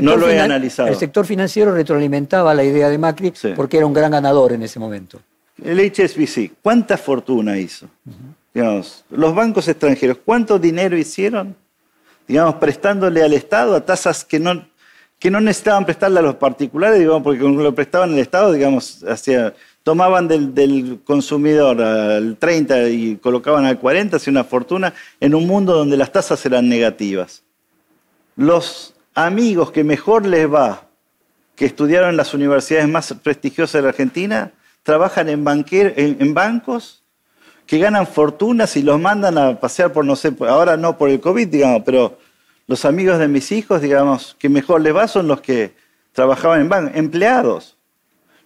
no lo he analizado. El sector financiero retroalimentaba la idea de Macri porque era un gran ganador en ese momento. El HSBC, ¿cuánta fortuna hizo? Digamos, los bancos extranjeros, ¿cuánto dinero hicieron? Digamos, prestándole al Estado a tasas que no, que no necesitaban prestarle a los particulares, digamos, porque lo prestaban el Estado, digamos, hacía, tomaban del, consumidor al 30 y colocaban al 40, hacía una fortuna en un mundo donde las tasas eran negativas. Los amigos que mejor les va, que estudiaron en las universidades más prestigiosas de la Argentina, trabajan en, en bancos que ganan fortunas y los mandan a pasear por, no sé, ahora no por el COVID, digamos, pero los amigos de mis hijos, digamos, que mejor les va son los que trabajaban en banco, empleados.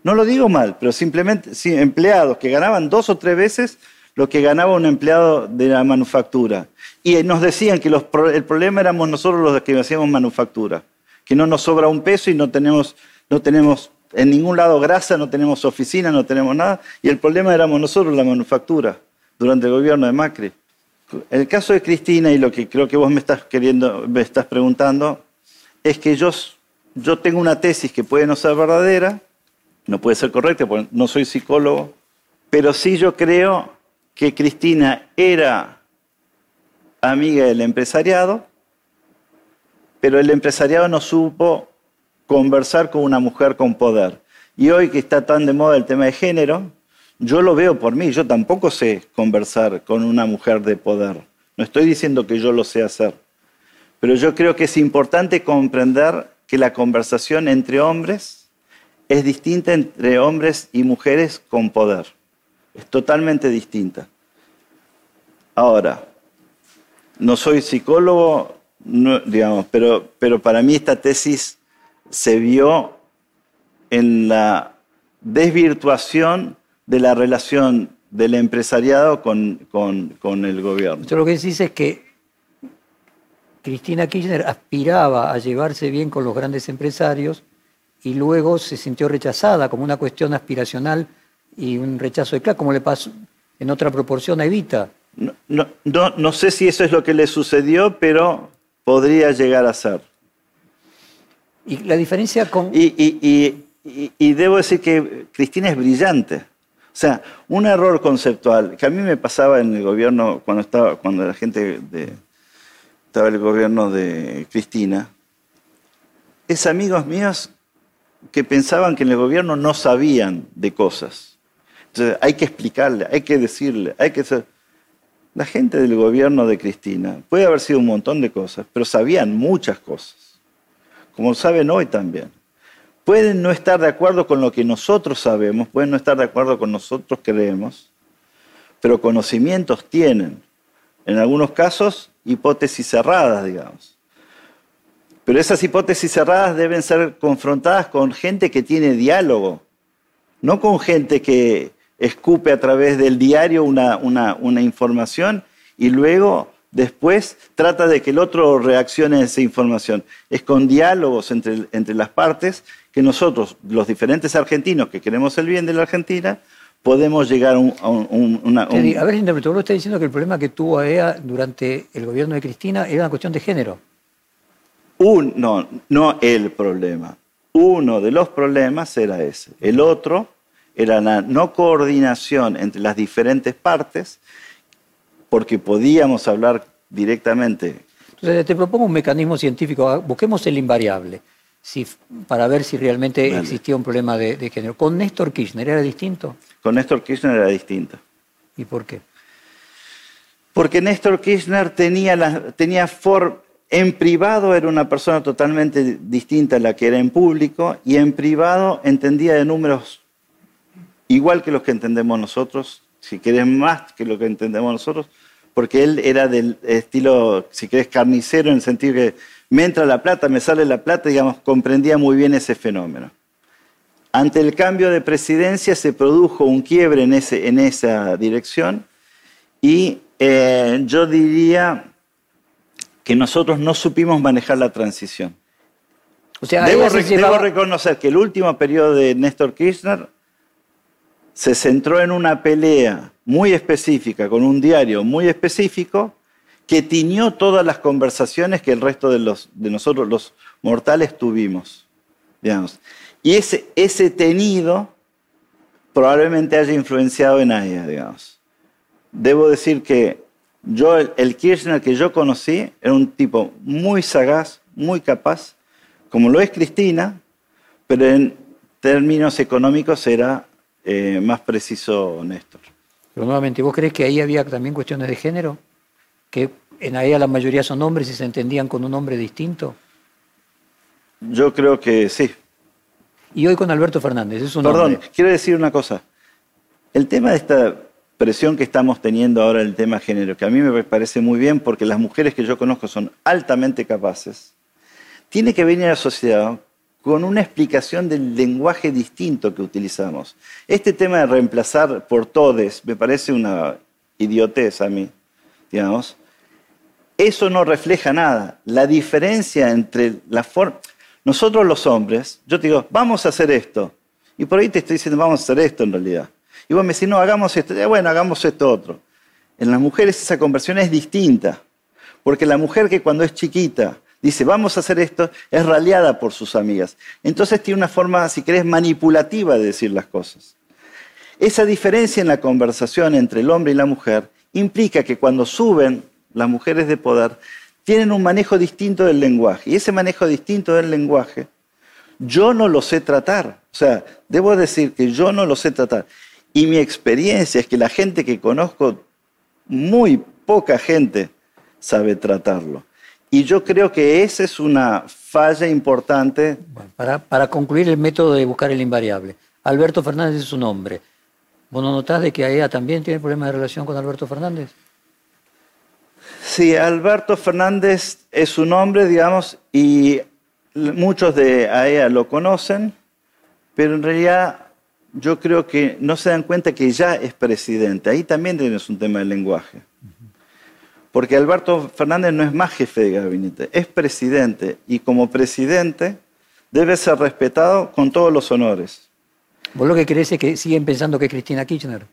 No lo digo mal, pero simplemente sí, empleados que ganaban dos o tres veces lo que ganaba un empleado de la manufactura. Y nos decían que el problema éramos nosotros los que hacíamos manufactura, que no nos sobra un peso y no tenemos, no tenemos en ningún lado grasa, no tenemos oficina, no tenemos nada, y el problema éramos nosotros la manufactura durante el gobierno de Macri. El caso de Cristina y lo que creo que vos me estás queriendo, me estás preguntando, es que yo, yo tengo una tesis que puede no ser verdadera, no puede ser correcta porque no soy psicólogo, pero sí yo creo que Cristina era amiga del empresariado, pero el empresariado no supo conversar con una mujer con poder. Y hoy que está tan de moda el tema de género, yo lo veo por mí, yo tampoco sé conversar con una mujer de poder. No estoy diciendo que yo lo sé hacer, pero yo creo que es importante comprender que la conversación entre hombres es distinta entre hombres y mujeres con poder. Es totalmente distinta. Ahora, no soy psicólogo, digamos, pero, pero para mí esta tesis se vio en la desvirtuación de la relación del empresariado con, el gobierno. Lo que decís es que Cristina Kirchner aspiraba a llevarse bien con los grandes empresarios y luego se sintió rechazada como una cuestión aspiracional y un rechazo de clase, como le pasó en otra proporción a Evita. No, no, no, sé si eso es lo que le sucedió, pero podría llegar a ser. Y la diferencia con... y debo decir que Cristina es brillante. O sea, un error conceptual que a mí me pasaba en el gobierno cuando estaba, cuando la gente estaba el gobierno de Cristina, es amigos míos que pensaban que en el gobierno no sabían de cosas. Entonces hay que explicarle, hay que decirle, hay que ser. La gente del gobierno de Cristina puede haber sido un montón de cosas, pero sabían muchas cosas, como saben hoy también. Pueden no estar de acuerdo con lo que nosotros sabemos, pueden no estar de acuerdo con nosotros creemos, pero conocimientos tienen. En algunos casos, hipótesis cerradas, digamos. Pero esas hipótesis cerradas deben ser confrontadas con gente que tiene diálogo, no con gente que escupe a través del diario una, una, información y luego Después trata de que el otro reaccione a esa información. Es con diálogos entre, entre las partes que nosotros, los diferentes argentinos que queremos el bien de la Argentina, podemos llegar a un... una, a ver interpreto, vos estás diciendo que el problema que tuvo EA durante el gobierno de Cristina era una cuestión de género. Un, no, no el problema. Uno de los problemas era ese. El otro era la no coordinación entre las diferentes partes, porque podíamos hablar directamente. Entonces, te propongo un mecanismo científico. Busquemos el invariable si, para ver si realmente existía un problema de, género. ¿Con Néstor Kirchner era distinto? Con Néstor Kirchner era distinto. ¿Y por qué? Porque Néstor Kirchner tenía, la, tenía en privado era una persona totalmente distinta a la que era en público y en privado entendía de números igual que los que entendemos nosotros, si querés más que lo que entendemos nosotros, porque él era del estilo, si querés, carnicero en el sentido que me entra la plata, me sale la plata, digamos, comprendía muy bien ese fenómeno. Ante el cambio de presidencia se produjo un quiebre en, ese, en esa dirección y eh, yo diría que nosotros no supimos manejar la transición. O sea, debo, debo reconocer que el último periodo de Néstor Kirchner se centró en una pelea muy específica con un diario muy específico que tiñó todas las conversaciones que el resto de, los, de nosotros los mortales tuvimos. Digamos. Y ese, ese tenido probablemente haya influenciado en ella, digamos. Debo decir que yo, el Kirchner que yo conocí, era un tipo muy sagaz, muy capaz, como lo es Cristina, pero en términos económicos era eh, más preciso Néstor. Pero nuevamente, ¿vos crees que ahí había también cuestiones de género? ¿Que en ahí la mayoría son hombres y se entendían con un hombre distinto? Yo creo que sí. Y hoy con Alberto Fernández, es un Perdón, quiero decir una cosa. El tema de esta presión que estamos teniendo ahora, el tema género, que a mí me parece muy bien porque las mujeres que yo conozco son altamente capaces, tiene que venir asociado con una explicación del lenguaje distinto que utilizamos. Este tema de reemplazar por todes me parece una idiotez a mí, digamos. Eso no refleja nada. La diferencia entre la forma... Nosotros los hombres, yo te digo, vamos a hacer esto. Y por ahí te estoy diciendo, vamos a hacer esto en realidad. Y vos me decís, no, hagamos esto. Bueno, hagamos esto otro. En las mujeres esa conversión es distinta. Porque la mujer que cuando es chiquita dice, vamos a hacer esto, es raleada por sus amigas. Entonces tiene una forma, si querés, manipulativa de decir las cosas. Esa diferencia en la conversación entre el hombre y la mujer implica que cuando suben las mujeres de poder, tienen un manejo distinto del lenguaje. Y ese manejo distinto del lenguaje, yo no lo sé tratar. O sea, debo decir que yo no lo sé tratar. Y mi experiencia es que la gente que conozco, muy poca gente sabe tratarlo. Y yo creo que esa es una falla importante. para, concluir el método de buscar el invariable. Alberto Fernández es su nombre. ¿Vos no notás de que AEA también tiene problemas de relación con Alberto Fernández? Sí, Alberto Fernández es su nombre, digamos, y muchos de AEA lo conocen, pero en realidad yo creo que no se dan cuenta que ya es presidente. Ahí también tienes un tema de lenguaje. Porque Alberto Fernández no es más jefe de gabinete, es presidente y como presidente debe ser respetado con todos los honores. ¿Vos lo que crees es que siguen pensando que es Cristina Kirchner?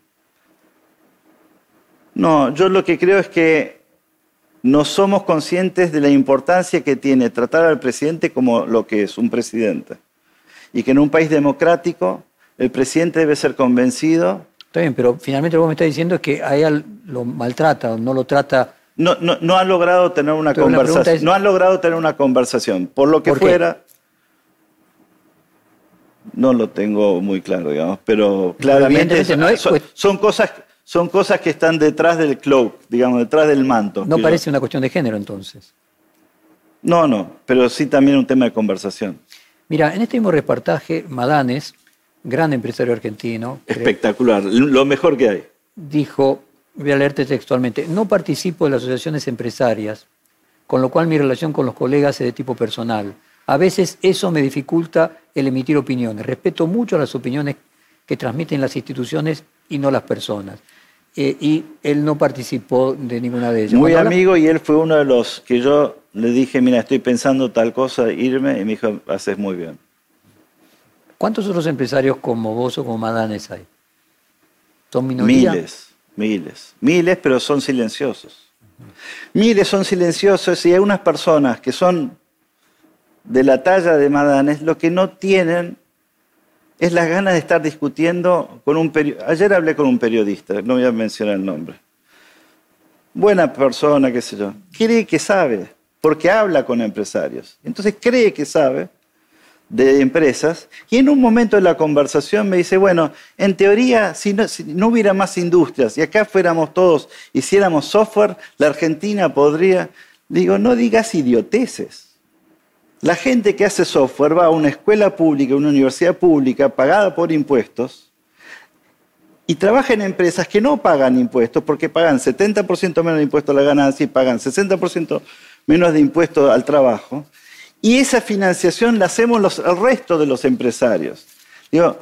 No, yo lo que creo es que no somos conscientes de la importancia que tiene tratar al presidente como lo que es un presidente. Y que en un país democrático el presidente debe ser convencido. Está bien, pero finalmente lo que me estás diciendo es que a él lo maltrata, no lo trata no, no, no han logrado tener una conversación. No han logrado tener una conversación. Por lo que fuera, no lo tengo muy claro, digamos, pero claramente son, cosas, son cosas que están detrás del cloak, digamos, detrás del manto. No parece una cuestión de género entonces. No, no, pero sí también un tema de conversación. Mira, en este mismo reportaje, Madanes, gran empresario argentino. Espectacular, lo mejor que hay. Dijo, voy a leerte textualmente, no participo de las asociaciones empresarias, con lo cual mi relación con los colegas es de tipo personal. A veces eso me dificulta el emitir opiniones. Respeto mucho las opiniones que transmiten las instituciones y no las personas. eh, y él no participó de ninguna de ellas. Muy Cuando habla- amigo y él fue uno de los que yo le dije, mira, estoy pensando tal cosa, irme, y me dijo, haces muy bien. ¿Cuántos otros empresarios como vos o como Madanes hay? ¿Son minoría? Miles, miles, miles, pero son silenciosos. Miles son silenciosos y hay unas personas que son de la talla de Madanes, lo que no tienen es las ganas de estar discutiendo con un periodista. Ayer hablé con un periodista, no voy a mencionar el nombre. Buena persona, qué sé yo. Cree que sabe, porque habla con empresarios. Entonces cree que sabe de empresas y en un momento de la conversación me dice, bueno, en teoría, si no, si no hubiera más industrias y acá fuéramos todos, hiciéramos software, la Argentina podría... Digo, no digas idioteces. La gente que hace software va a una escuela pública, una universidad pública, pagada por impuestos, y trabaja en empresas que no pagan impuestos porque pagan 70% menos de impuestos a la ganancia y pagan 60% menos de impuestos al trabajo. Y esa financiación la hacemos los, el resto de los empresarios. Digo,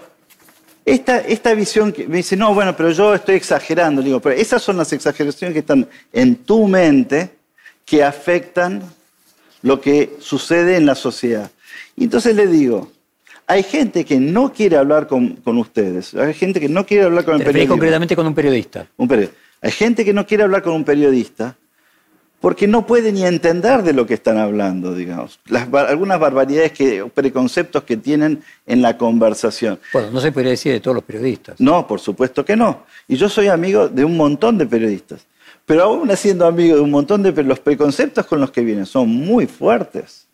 esta, esta visión que me dice, no, bueno, pero yo estoy exagerando. Digo, pero esas son las exageraciones que están en tu mente que afectan lo que sucede en la sociedad. Y entonces le digo, hay gente que no quiere hablar con, con ustedes, hay gente que no quiere hablar con el periodista. concretamente con un periodista. Un periodista. Hay gente que no quiere hablar con un periodista porque no puede ni entender de lo que están hablando, digamos. Las algunas barbaridades, que, preconceptos que tienen en la conversación. Bueno, no se podría decir de todos los periodistas. No, por supuesto que no. Y yo soy amigo de un montón de periodistas. Pero aún siendo amigo de un montón de... Los preconceptos con los que vienen son muy fuertes.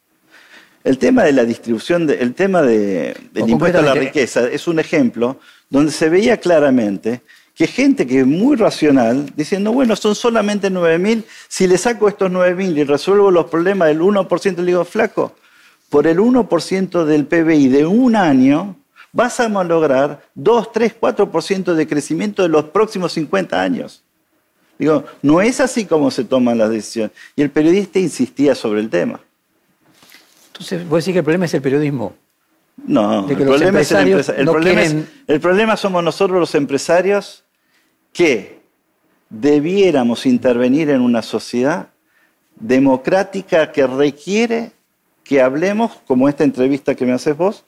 El tema de la distribución, de- el tema de- del impuesto a la riqueza es un ejemplo donde se veía claramente que gente que es muy racional, diciendo, bueno, son solamente 9.000, si le saco estos 9.000 y resuelvo los problemas del 1%, le digo, flaco, por el 1% del PBI de un año, vas a lograr 2, 3, 4% de crecimiento de los próximos 50 años. Digo, no es así como se toman las decisiones. Y el periodista insistía sobre el tema. Entonces, vos decís que el problema es el periodismo. No, el problema es el empresarios empresa- el no problema es- quieren- el problema somos nosotros los empresarios que debiéramos intervenir en una sociedad democrática que requiere que hablemos, como esta entrevista que me haces vos,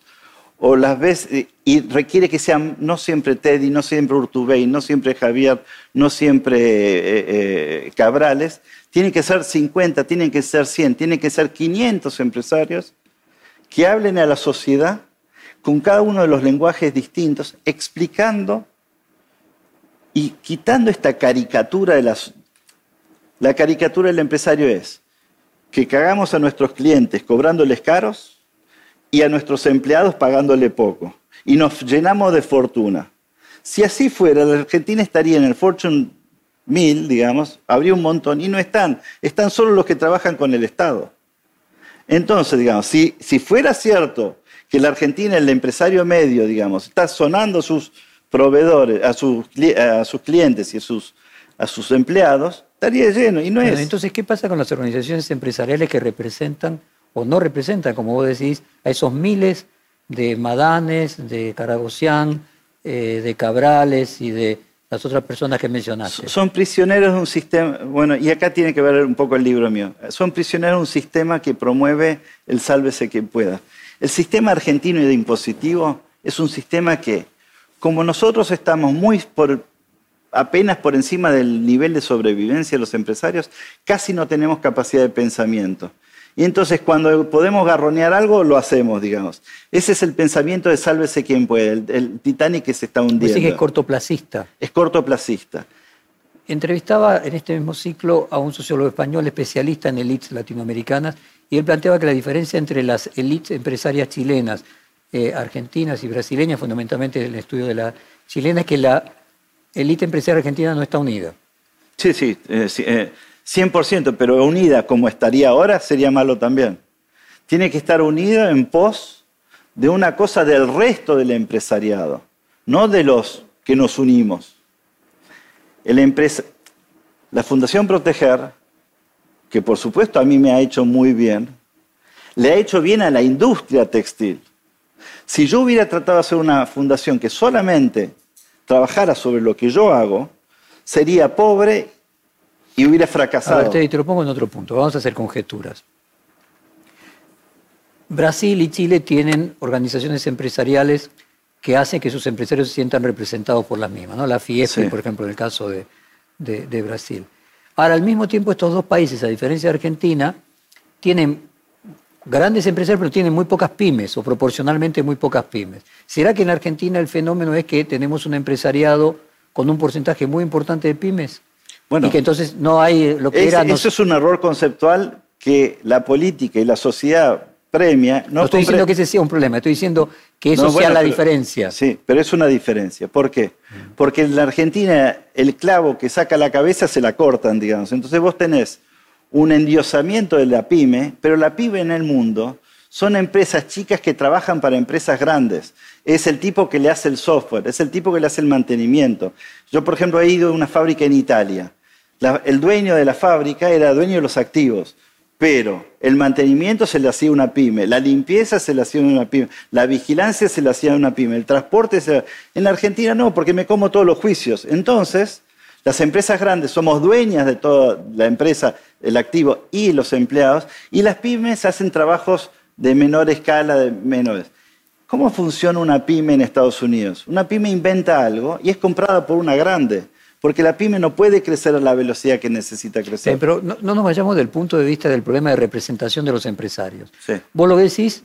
o las veces, y requiere que sean no siempre Teddy, no siempre Urtubey, no siempre Javier, no siempre eh, eh, Cabrales, tienen que ser 50, tienen que ser 100, tienen que ser 500 empresarios que hablen a la sociedad con cada uno de los lenguajes distintos, explicando y quitando esta caricatura de las... La caricatura del empresario es que cagamos a nuestros clientes cobrándoles caros y a nuestros empleados pagándole poco. Y nos llenamos de fortuna. Si así fuera, la Argentina estaría en el Fortune 1000, digamos, habría un montón. Y no están. Están solo los que trabajan con el Estado. Entonces, digamos, si, si fuera cierto que la Argentina, el empresario medio, digamos, está sonando a sus proveedores, a sus, a sus clientes y a sus, a sus empleados, estaría lleno. Y no es. Entonces, ¿qué pasa con las organizaciones empresariales que representan o no representan, como vos decís, a esos miles de Madanes, de Caragosian, eh, de Cabrales y de las otras personas que mencionaste? Son prisioneros de un sistema, bueno, y acá tiene que ver un poco el libro mío, son prisioneros de un sistema que promueve el sálvese quien pueda. El sistema argentino de impositivo es un sistema que, como nosotros estamos muy por, apenas por encima del nivel de sobrevivencia de los empresarios, casi no tenemos capacidad de pensamiento. Y entonces cuando podemos garronear algo, lo hacemos, digamos. Ese es el pensamiento de sálvese quien pueda, el, el Titanic que se está hundiendo. decís que es cortoplacista. es cortoplacista. Entrevistaba en este mismo ciclo a un sociólogo español especialista en élites latinoamericanas y él planteaba que la diferencia entre las élites empresarias chilenas, eh, argentinas y brasileñas, fundamentalmente en el estudio de la chilena, es que la élite empresaria argentina no está unida. Sí, sí, eh, sí, eh, 100%, pero unida como estaría ahora sería malo también. Tiene que estar unida en pos de una cosa del resto del empresariado, no de los que nos unimos. La Fundación Proteger, que por supuesto a mí me ha hecho muy bien, le ha hecho bien a la industria textil. Si yo hubiera tratado de hacer una fundación que solamente trabajara sobre lo que yo hago, sería pobre y hubiera fracasado. A ver, te, te lo pongo en otro punto. Vamos a hacer conjeturas. Brasil y Chile tienen organizaciones empresariales que hacen que sus empresarios se sientan representados por las mismas, ¿no? La FIESP, Sí. por ejemplo, en el caso de, de- de Brasil. Ahora, al mismo tiempo, estos dos países, a diferencia de Argentina, tienen grandes empresarios, pero tienen muy pocas pymes, o proporcionalmente muy pocas pymes. ¿Será que en Argentina el fenómeno es que tenemos un empresariado con un porcentaje muy importante de pymes? Bueno, y que entonces no hay lo que Es- era... eso es un error conceptual que la política y la sociedad premia. No, no estoy compre- diciendo que ese sea un problema, estoy diciendo que eso No, sea bueno, la pero- diferencia. Sí, pero es una diferencia. ¿Por qué? Porque en la Argentina el clavo que saca la cabeza se la cortan, digamos. Entonces vos tenés un endiosamiento de la pyme, pero la pyme en el mundo son empresas chicas que trabajan para empresas grandes. Es el tipo que le hace el software, es el tipo que le hace el mantenimiento. Yo, por ejemplo, he ido a una fábrica en Italia. El dueño de la fábrica era dueño de los activos, pero el mantenimiento se le hacía una pyme, la limpieza se le hacía una pyme, la vigilancia se le hacía una pyme, el transporte se... En la Argentina no, porque me como todos los juicios. Entonces, las empresas grandes somos dueñas de toda la empresa, el activo y los empleados, y las pymes hacen trabajos de menor escala, de menores. ¿Cómo funciona una pyme en Estados Unidos? Una pyme inventa algo y es comprada por una grande, porque la pyme no puede crecer a la velocidad que necesita crecer. pero no, no nos vayamos del punto de vista del problema de representación de los empresarios. Sí. Vos lo decís,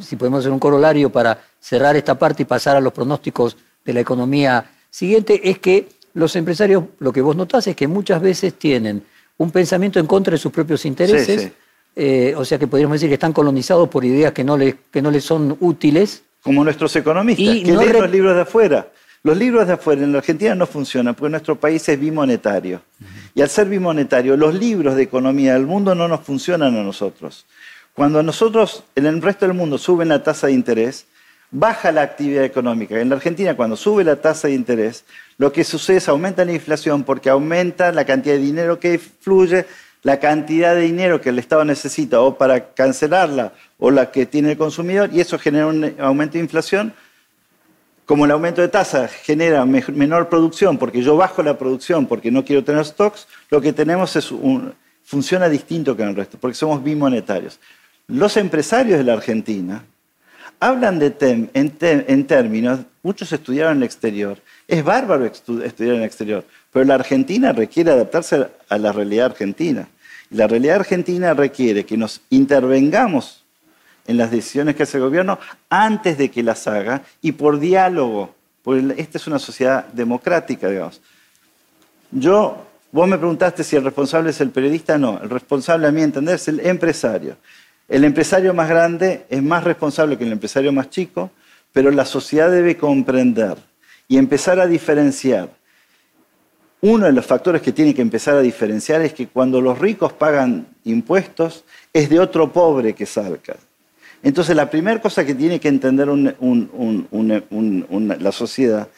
si podemos hacer un corolario para cerrar esta parte y pasar a los pronósticos de la economía siguiente, es que los empresarios, lo que vos notás es que muchas veces tienen un pensamiento en contra de sus propios intereses, Sí, sí. eh, o sea que podríamos decir que están colonizados por ideas que no les, que no les son útiles. Como nuestros economistas, Y que no leen los libros de afuera. Los libros de afuera en la Argentina no funcionan porque nuestro país es bimonetario. Y al ser bimonetario, los libros de economía del mundo no nos funcionan a nosotros. Cuando nosotros, en el resto del mundo, suben la tasa de interés, baja la actividad económica. En la Argentina, cuando sube la tasa de interés, lo que sucede es aumenta la inflación porque aumenta la cantidad de dinero que fluye, la cantidad de dinero que el Estado necesita o para cancelarla o la que tiene el consumidor, y eso genera un aumento de inflación. Como el aumento de tasa genera me- menor producción, porque yo bajo la producción porque no quiero tener stocks, lo que tenemos es un, funciona distinto que el resto, porque somos bimonetarios. Los empresarios de la Argentina hablan de tem- en, términos, muchos estudiaron en el exterior, es bárbaro estu- estudiar en el exterior, pero la Argentina requiere adaptarse a la realidad argentina. La realidad argentina requiere que nos intervengamos en las decisiones que hace el gobierno antes de que las haga y por diálogo, porque esta es una sociedad democrática, digamos. Yo, vos me preguntaste si el responsable es el periodista, no, el responsable a mi entender es el empresario. El empresario más grande es más responsable que el empresario más chico, pero la sociedad debe comprender y empezar a diferenciar. Uno de los factores que tiene que empezar a diferenciar es que cuando los ricos pagan impuestos, es de otro pobre que salga. Entonces, la primera cosa que tiene que entender un- un- un- la sociedad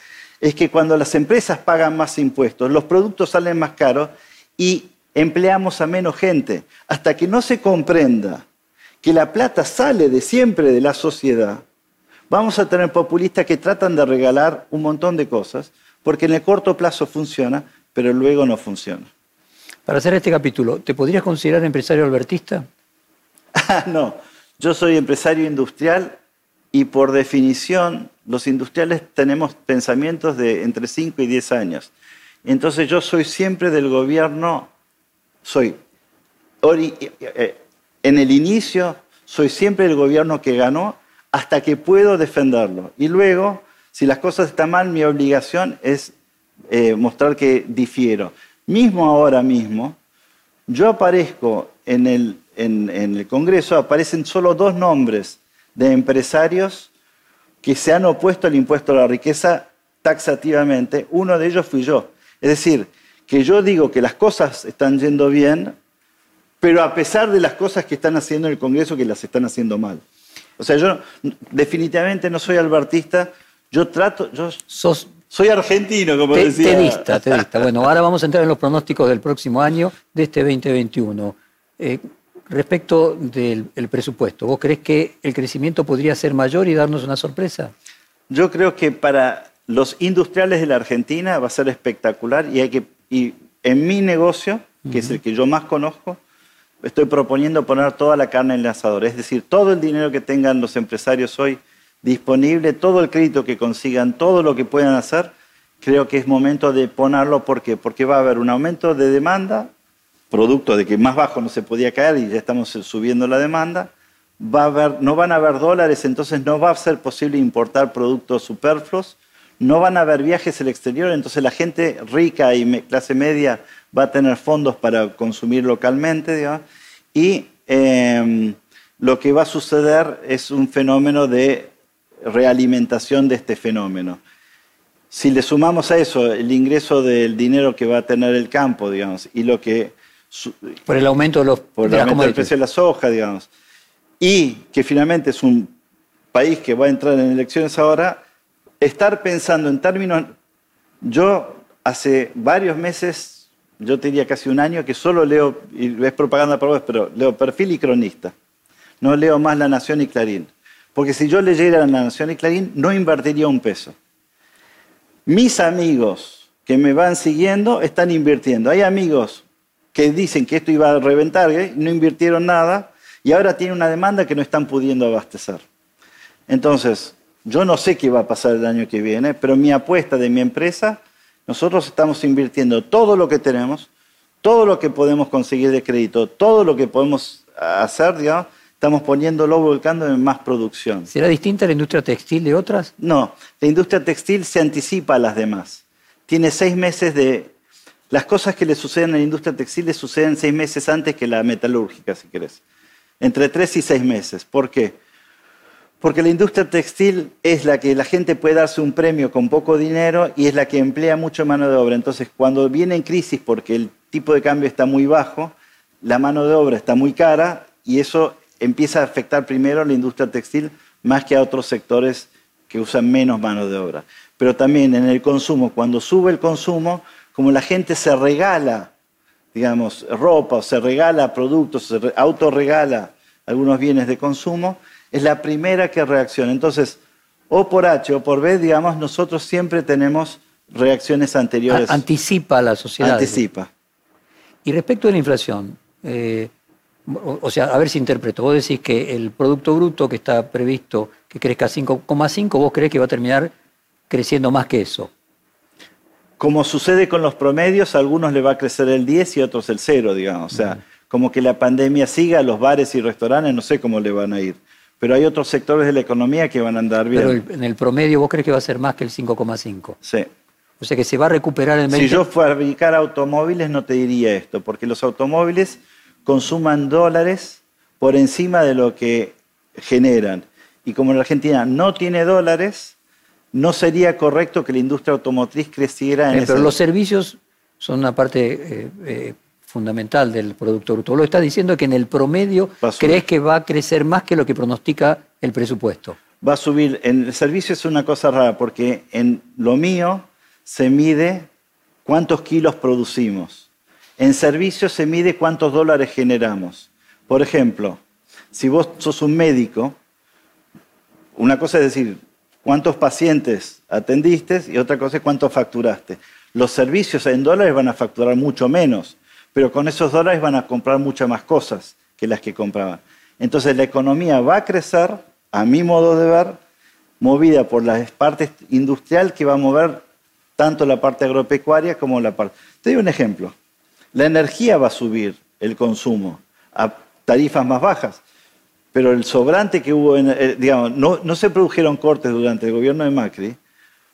es que cuando las empresas pagan más impuestos, los productos salen más caros y empleamos a menos gente. Hasta que no se comprenda que la plata sale de siempre de la sociedad, vamos a tener populistas que tratan de regalar un montón de cosas, porque en el corto plazo funciona, pero luego no funciona. Para hacer este capítulo, ¿te podrías considerar empresario albertista? Ah, no, yo soy empresario industrial y por definición los industriales tenemos pensamientos de entre 5 y 10 años. Entonces yo soy siempre del gobierno, soy ori- eh, en el inicio, soy siempre el gobierno que ganó hasta que puedo defenderlo. Y luego, si las cosas están mal, mi obligación es eh, mostrar que difiero. Mismo ahora mismo, yo aparezco en el, en, en el Congreso, aparecen solo dos nombres de empresarios que se han opuesto al impuesto a la riqueza taxativamente. Uno de ellos fui yo. Es decir, que yo digo que las cosas están yendo bien, pero a pesar de las cosas que están haciendo en el Congreso, que las están haciendo mal. O sea, yo definitivamente no soy albertista, yo trato, yo Sos soy argentino, como te- decía. tedista, tedista. Bueno, ahora vamos a entrar en los pronósticos del próximo año, de este 2021. Eh, respecto del el presupuesto, ¿vos crees que el crecimiento podría ser mayor y darnos una sorpresa? Yo creo que para los industriales de la Argentina va a ser espectacular y, hay que, y en mi negocio, que es el que yo más conozco, estoy proponiendo poner toda la carne en el asador. Es decir, todo el dinero que tengan los empresarios hoy disponible, todo el crédito que consigan, todo lo que puedan hacer, creo que es momento de ponerlo. ¿Por qué? Porque va a haber un aumento de demanda, producto de que más bajo no se podía caer y ya estamos subiendo la demanda. Va a haber, no van a haber dólares, entonces no va a ser posible importar productos superfluos. No van a haber viajes al exterior, entonces la gente rica y clase media va a tener fondos para consumir localmente. Y em, lo que va a suceder es un fenómeno de realimentación de este fenómeno. Si le sumamos a eso el ingreso del dinero que va a tener el campo, digamos, y lo que... Por el aumento de los por el aumento del precio de la soja, digamos, y que finalmente es un país que va a entrar en elecciones ahora, estar pensando en términos... Yo hace varios meses, yo te diría casi un año, que solo leo, y es propaganda para vos, pero leo perfil y cronista. No leo más La Nación y Clarín. Porque si yo leyera La Nación y Clarín, no invertiría un peso. Mis amigos que me van siguiendo están invirtiendo. Hay amigos que dicen que esto iba a reventar, ¿eh? no invirtieron nada y ahora tienen una demanda que no están pudiendo abastecer. Entonces, yo no sé qué va a pasar el año que viene, pero mi apuesta de mi empresa, nosotros estamos invirtiendo todo lo que tenemos, todo lo que podemos conseguir de crédito, todo lo que podemos hacer, digamos, estamos poniéndolo, volcando en más producción. ¿Será distinta la industria textil de otras? No, la industria textil se anticipa a las demás. Tiene seis meses de... Las cosas que le suceden a la industria textil le suceden seis meses antes que la metalúrgica, si querés. Entre tres y seis meses. ¿Por qué? Porque la industria textil es la que la gente puede darse un premio con poco dinero y es la que emplea mucho mano de obra. Entonces, cuando viene en crisis porque el tipo de cambio está muy bajo, la mano de obra está muy cara y eso empieza a afectar primero a la industria textil más que a otros sectores que usan menos mano de obra. Pero también en el consumo, cuando sube el consumo, como la gente se regala, digamos, ropa o se regala productos, se autorregala algunos bienes de consumo, es la primera que reacciona. Entonces, o por H o por B, digamos, nosotros siempre tenemos reacciones anteriores. Anticipa la sociedad. Anticipa. Y respecto a la inflación, eh, o sea, a ver si interpreto. Vos decís que el Producto Bruto que está previsto que crezca 5,5, vos crees que va a terminar creciendo más que eso. Como sucede con los promedios, a algunos le va a crecer el 10 y a otros el 0, digamos. O sea, como que la pandemia siga, los bares y restaurantes no sé cómo le van a ir. Pero hay otros sectores de la economía que van a andar bien. Pero en el promedio, ¿vos crees que va a ser más que el 5,5? Sí. O sea que se va a recuperar el 20. Si yo fabricar automóviles, no te diría esto, porque los automóviles consuman dólares por encima de lo que generan. Y como la Argentina no tiene dólares, no sería correcto que la industria automotriz creciera en eh, Pero los servicios son una parte eh, eh, fundamental del Producto Bruto. Lo está diciendo que en el promedio crees que va a crecer más que lo que pronostica el presupuesto. Va a subir. En el servicio es una cosa rara porque en lo mío se mide cuántos kilos producimos. En servicios se mide cuántos dólares generamos. Por ejemplo, si vos sos un médico, una cosa es decir cuántos pacientes atendiste y otra cosa es cuánto facturaste. Los servicios en dólares van a facturar mucho menos, pero con esos dólares van a comprar muchas más cosas que las que compraban. Entonces la economía va a crecer, a mi modo de ver, movida por la parte industrial que va a mover tanto la parte agropecuaria como la parte... Te doy un ejemplo. La energía va a subir el consumo a tarifas más bajas, pero el sobrante que hubo, en, eh, digamos, no, se produjeron cortes durante el gobierno de Macri,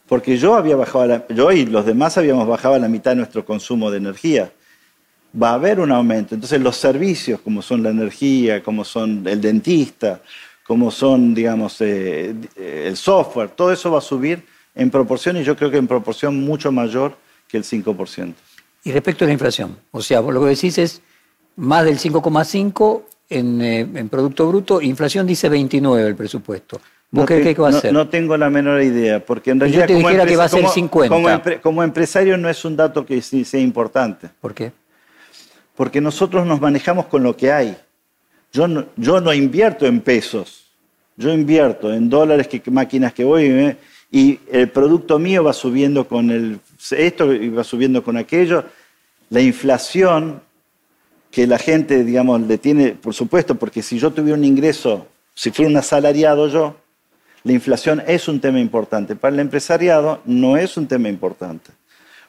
porque yo había bajado, yo y los demás habíamos bajado a la mitad de nuestro consumo de energía. Va a haber un aumento. Entonces los servicios, como son la energía, como son el dentista, como son, digamos, eh, el software, todo eso va a subir en proporción y yo creo que en proporción mucho mayor que el 5%. Y respecto a la inflación, o sea, lo que decís es más del 5,5 en, eh, en, Producto Bruto, inflación dice 29 el presupuesto. ¿Vos no qué, va a ser? No, tengo la menor idea, porque en realidad... Yo te dijera que va a ser 50. Como, empresario no es un dato que sí sea importante. ¿Por qué? Porque nosotros nos manejamos con lo que hay. Yo no, yo no invierto en pesos, yo invierto en dólares, que máquinas que voy, y el producto mío va subiendo con el, esto y va subiendo con aquello. La inflación que la gente, digamos, le tiene, por supuesto, porque si yo tuviera un ingreso, si fuera un asalariado yo, la inflación es un tema importante. Para el empresariado no es un tema importante.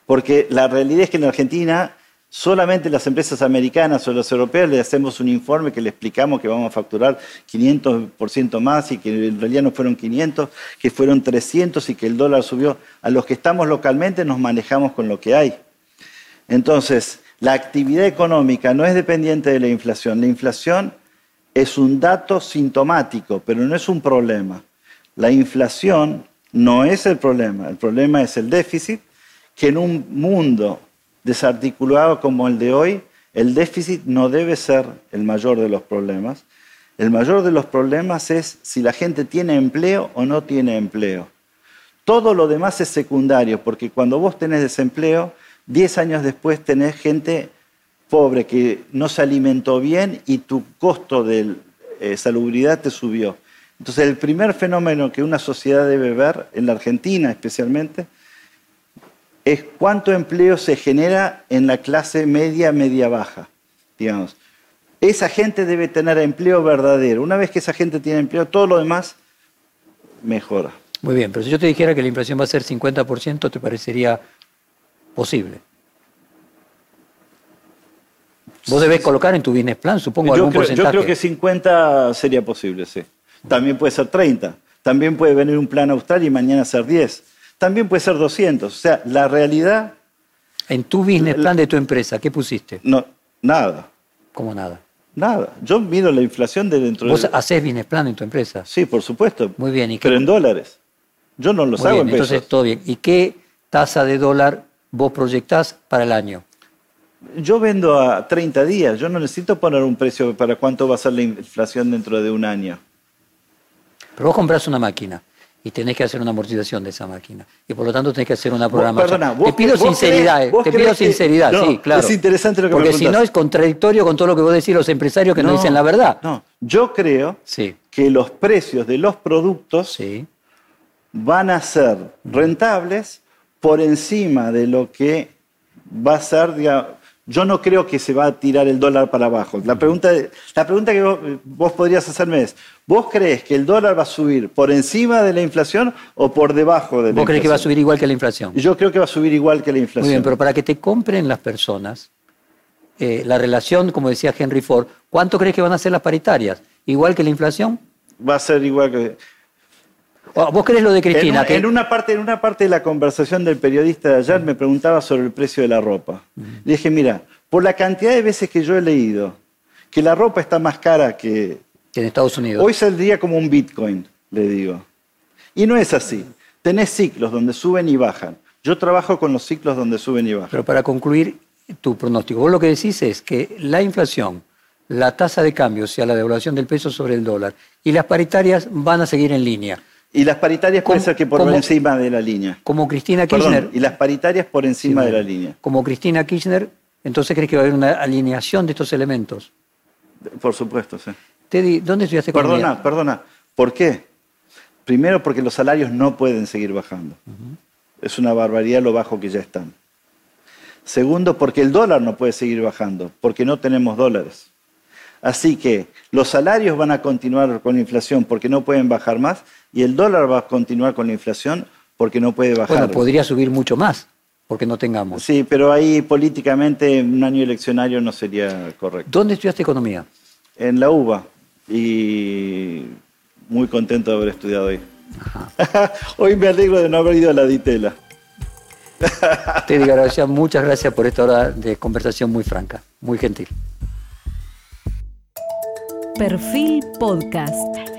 Porque la realidad es que en Argentina solamente las empresas americanas o las europeas le hacemos un informe que le explicamos que vamos a facturar 500% más y que en realidad no fueron 500, que fueron 300 y que el dólar subió. A los que estamos localmente nos manejamos con lo que hay. Entonces, la actividad económica no es dependiente de la inflación. La inflación es un dato sintomático, pero no es un problema. La inflación no es el problema. El problema es el déficit, que en un mundo desarticulado como el de hoy, el déficit no debe ser el mayor de los problemas. El mayor de los problemas es si la gente tiene empleo o no tiene empleo. Todo lo demás es secundario, porque cuando vos tenés desempleo, 10 años después tenés gente pobre que no se alimentó bien y tu costo de eh, salubridad te subió. Entonces, el primer fenómeno que una sociedad debe ver, en la Argentina especialmente, es cuánto empleo se genera en la clase media, media baja, digamos. Esa gente debe tener empleo verdadero. Una vez que esa gente tiene empleo, todo lo demás mejora. Muy bien, pero si yo te dijera que la inflación va a ser 50%, ¿te parecería posible? Vos debes colocar en tu business plan, supongo, yo algún creo, porcentaje. Yo creo que 50 sería posible, sí. También puede ser 30. También puede venir un plan austral y mañana ser 10 también puede ser 200. O sea, la realidad... En tu business plan de tu empresa, ¿qué pusiste? No, nada. ¿Cómo nada? Nada. Yo miro la inflación de dentro ¿Vos de... haces business plan en tu empresa? Sí, por supuesto. Muy bien. ¿y qué... Pero en dólares. Yo no los Muy hago bien, en pesos. Entonces, todo bien. ¿Y qué tasa de dólar vos proyectás para el año? Yo vendo a 30 días. Yo no necesito poner un precio para cuánto va a ser la inflación dentro de un año. Pero vos compras una máquina y tenés que hacer una amortización de esa máquina. Y por lo tanto tenés que hacer una programación. Perdona, te pido sinceridad, crees, te pido sinceridad, que... no, sí, claro. Es interesante lo que Porque me si no es contradictorio con todo lo que vos decís los empresarios que no, dicen la verdad. No, yo creo sí. que los precios de los productos sí. van a ser rentables por encima de lo que va a ser, digamos, yo no creo que se va a tirar el dólar para abajo. La pregunta, la pregunta que vos, vos, podrías hacerme es, ¿vos crees que el dólar va a subir por encima de la inflación o por debajo de la inflación? ¿Vos crees que va a subir igual que la inflación? Yo creo que va a subir igual que la inflación. Muy bien, pero para que te compren las personas, eh, la relación, como decía Henry Ford, ¿cuánto crees que van a ser las paritarias? ¿Igual que la inflación? Va a ser igual que... ¿Vos crees lo de Cristina? En, que... en, una parte, en una parte de la conversación del periodista de ayer me preguntaba sobre el precio de la ropa. Uh -huh. Le dije, mira, por la cantidad de veces que yo he leído que la ropa está más cara que... Que en Estados Unidos. Hoy saldría como un Bitcoin, le digo. Y no es así. Tenés ciclos donde suben y bajan. Yo trabajo con los ciclos donde suben y bajan. Pero para concluir tu pronóstico, vos lo que decís es que la inflación, la tasa de cambio, o sea, la devaluación del peso sobre el dólar, y las paritarias van a seguir en línea. Y las paritarias puede ser que por como, encima de la línea. Como Cristina Kirchner. Perdón, y las paritarias por encima sí, de la línea. Como Cristina Kirchner, entonces crees que va a haber una alineación de estos elementos. Por supuesto, sí. Teddy, ¿dónde estudiaste economía? Perdona, perdona. ¿Por qué? Primero porque los salarios no pueden seguir bajando. Uh -huh. Es una barbaridad lo bajo que ya están. Segundo, porque el dólar no puede seguir bajando, porque no tenemos dólares. Así que los salarios van a continuar con la inflación porque no pueden bajar más y el dólar va a continuar con la inflación porque no puede bajar. Bueno, podría subir mucho más porque no tengamos. Sí, pero ahí políticamente un año eleccionario no sería correcto. ¿Dónde estudiaste economía? En la UBA y muy contento de haber estudiado ahí. Hoy me alegro de no haber ido a la Ditela. Teddy García, muchas gracias por esta hora de conversación muy franca, muy gentil. Perfil Podcast.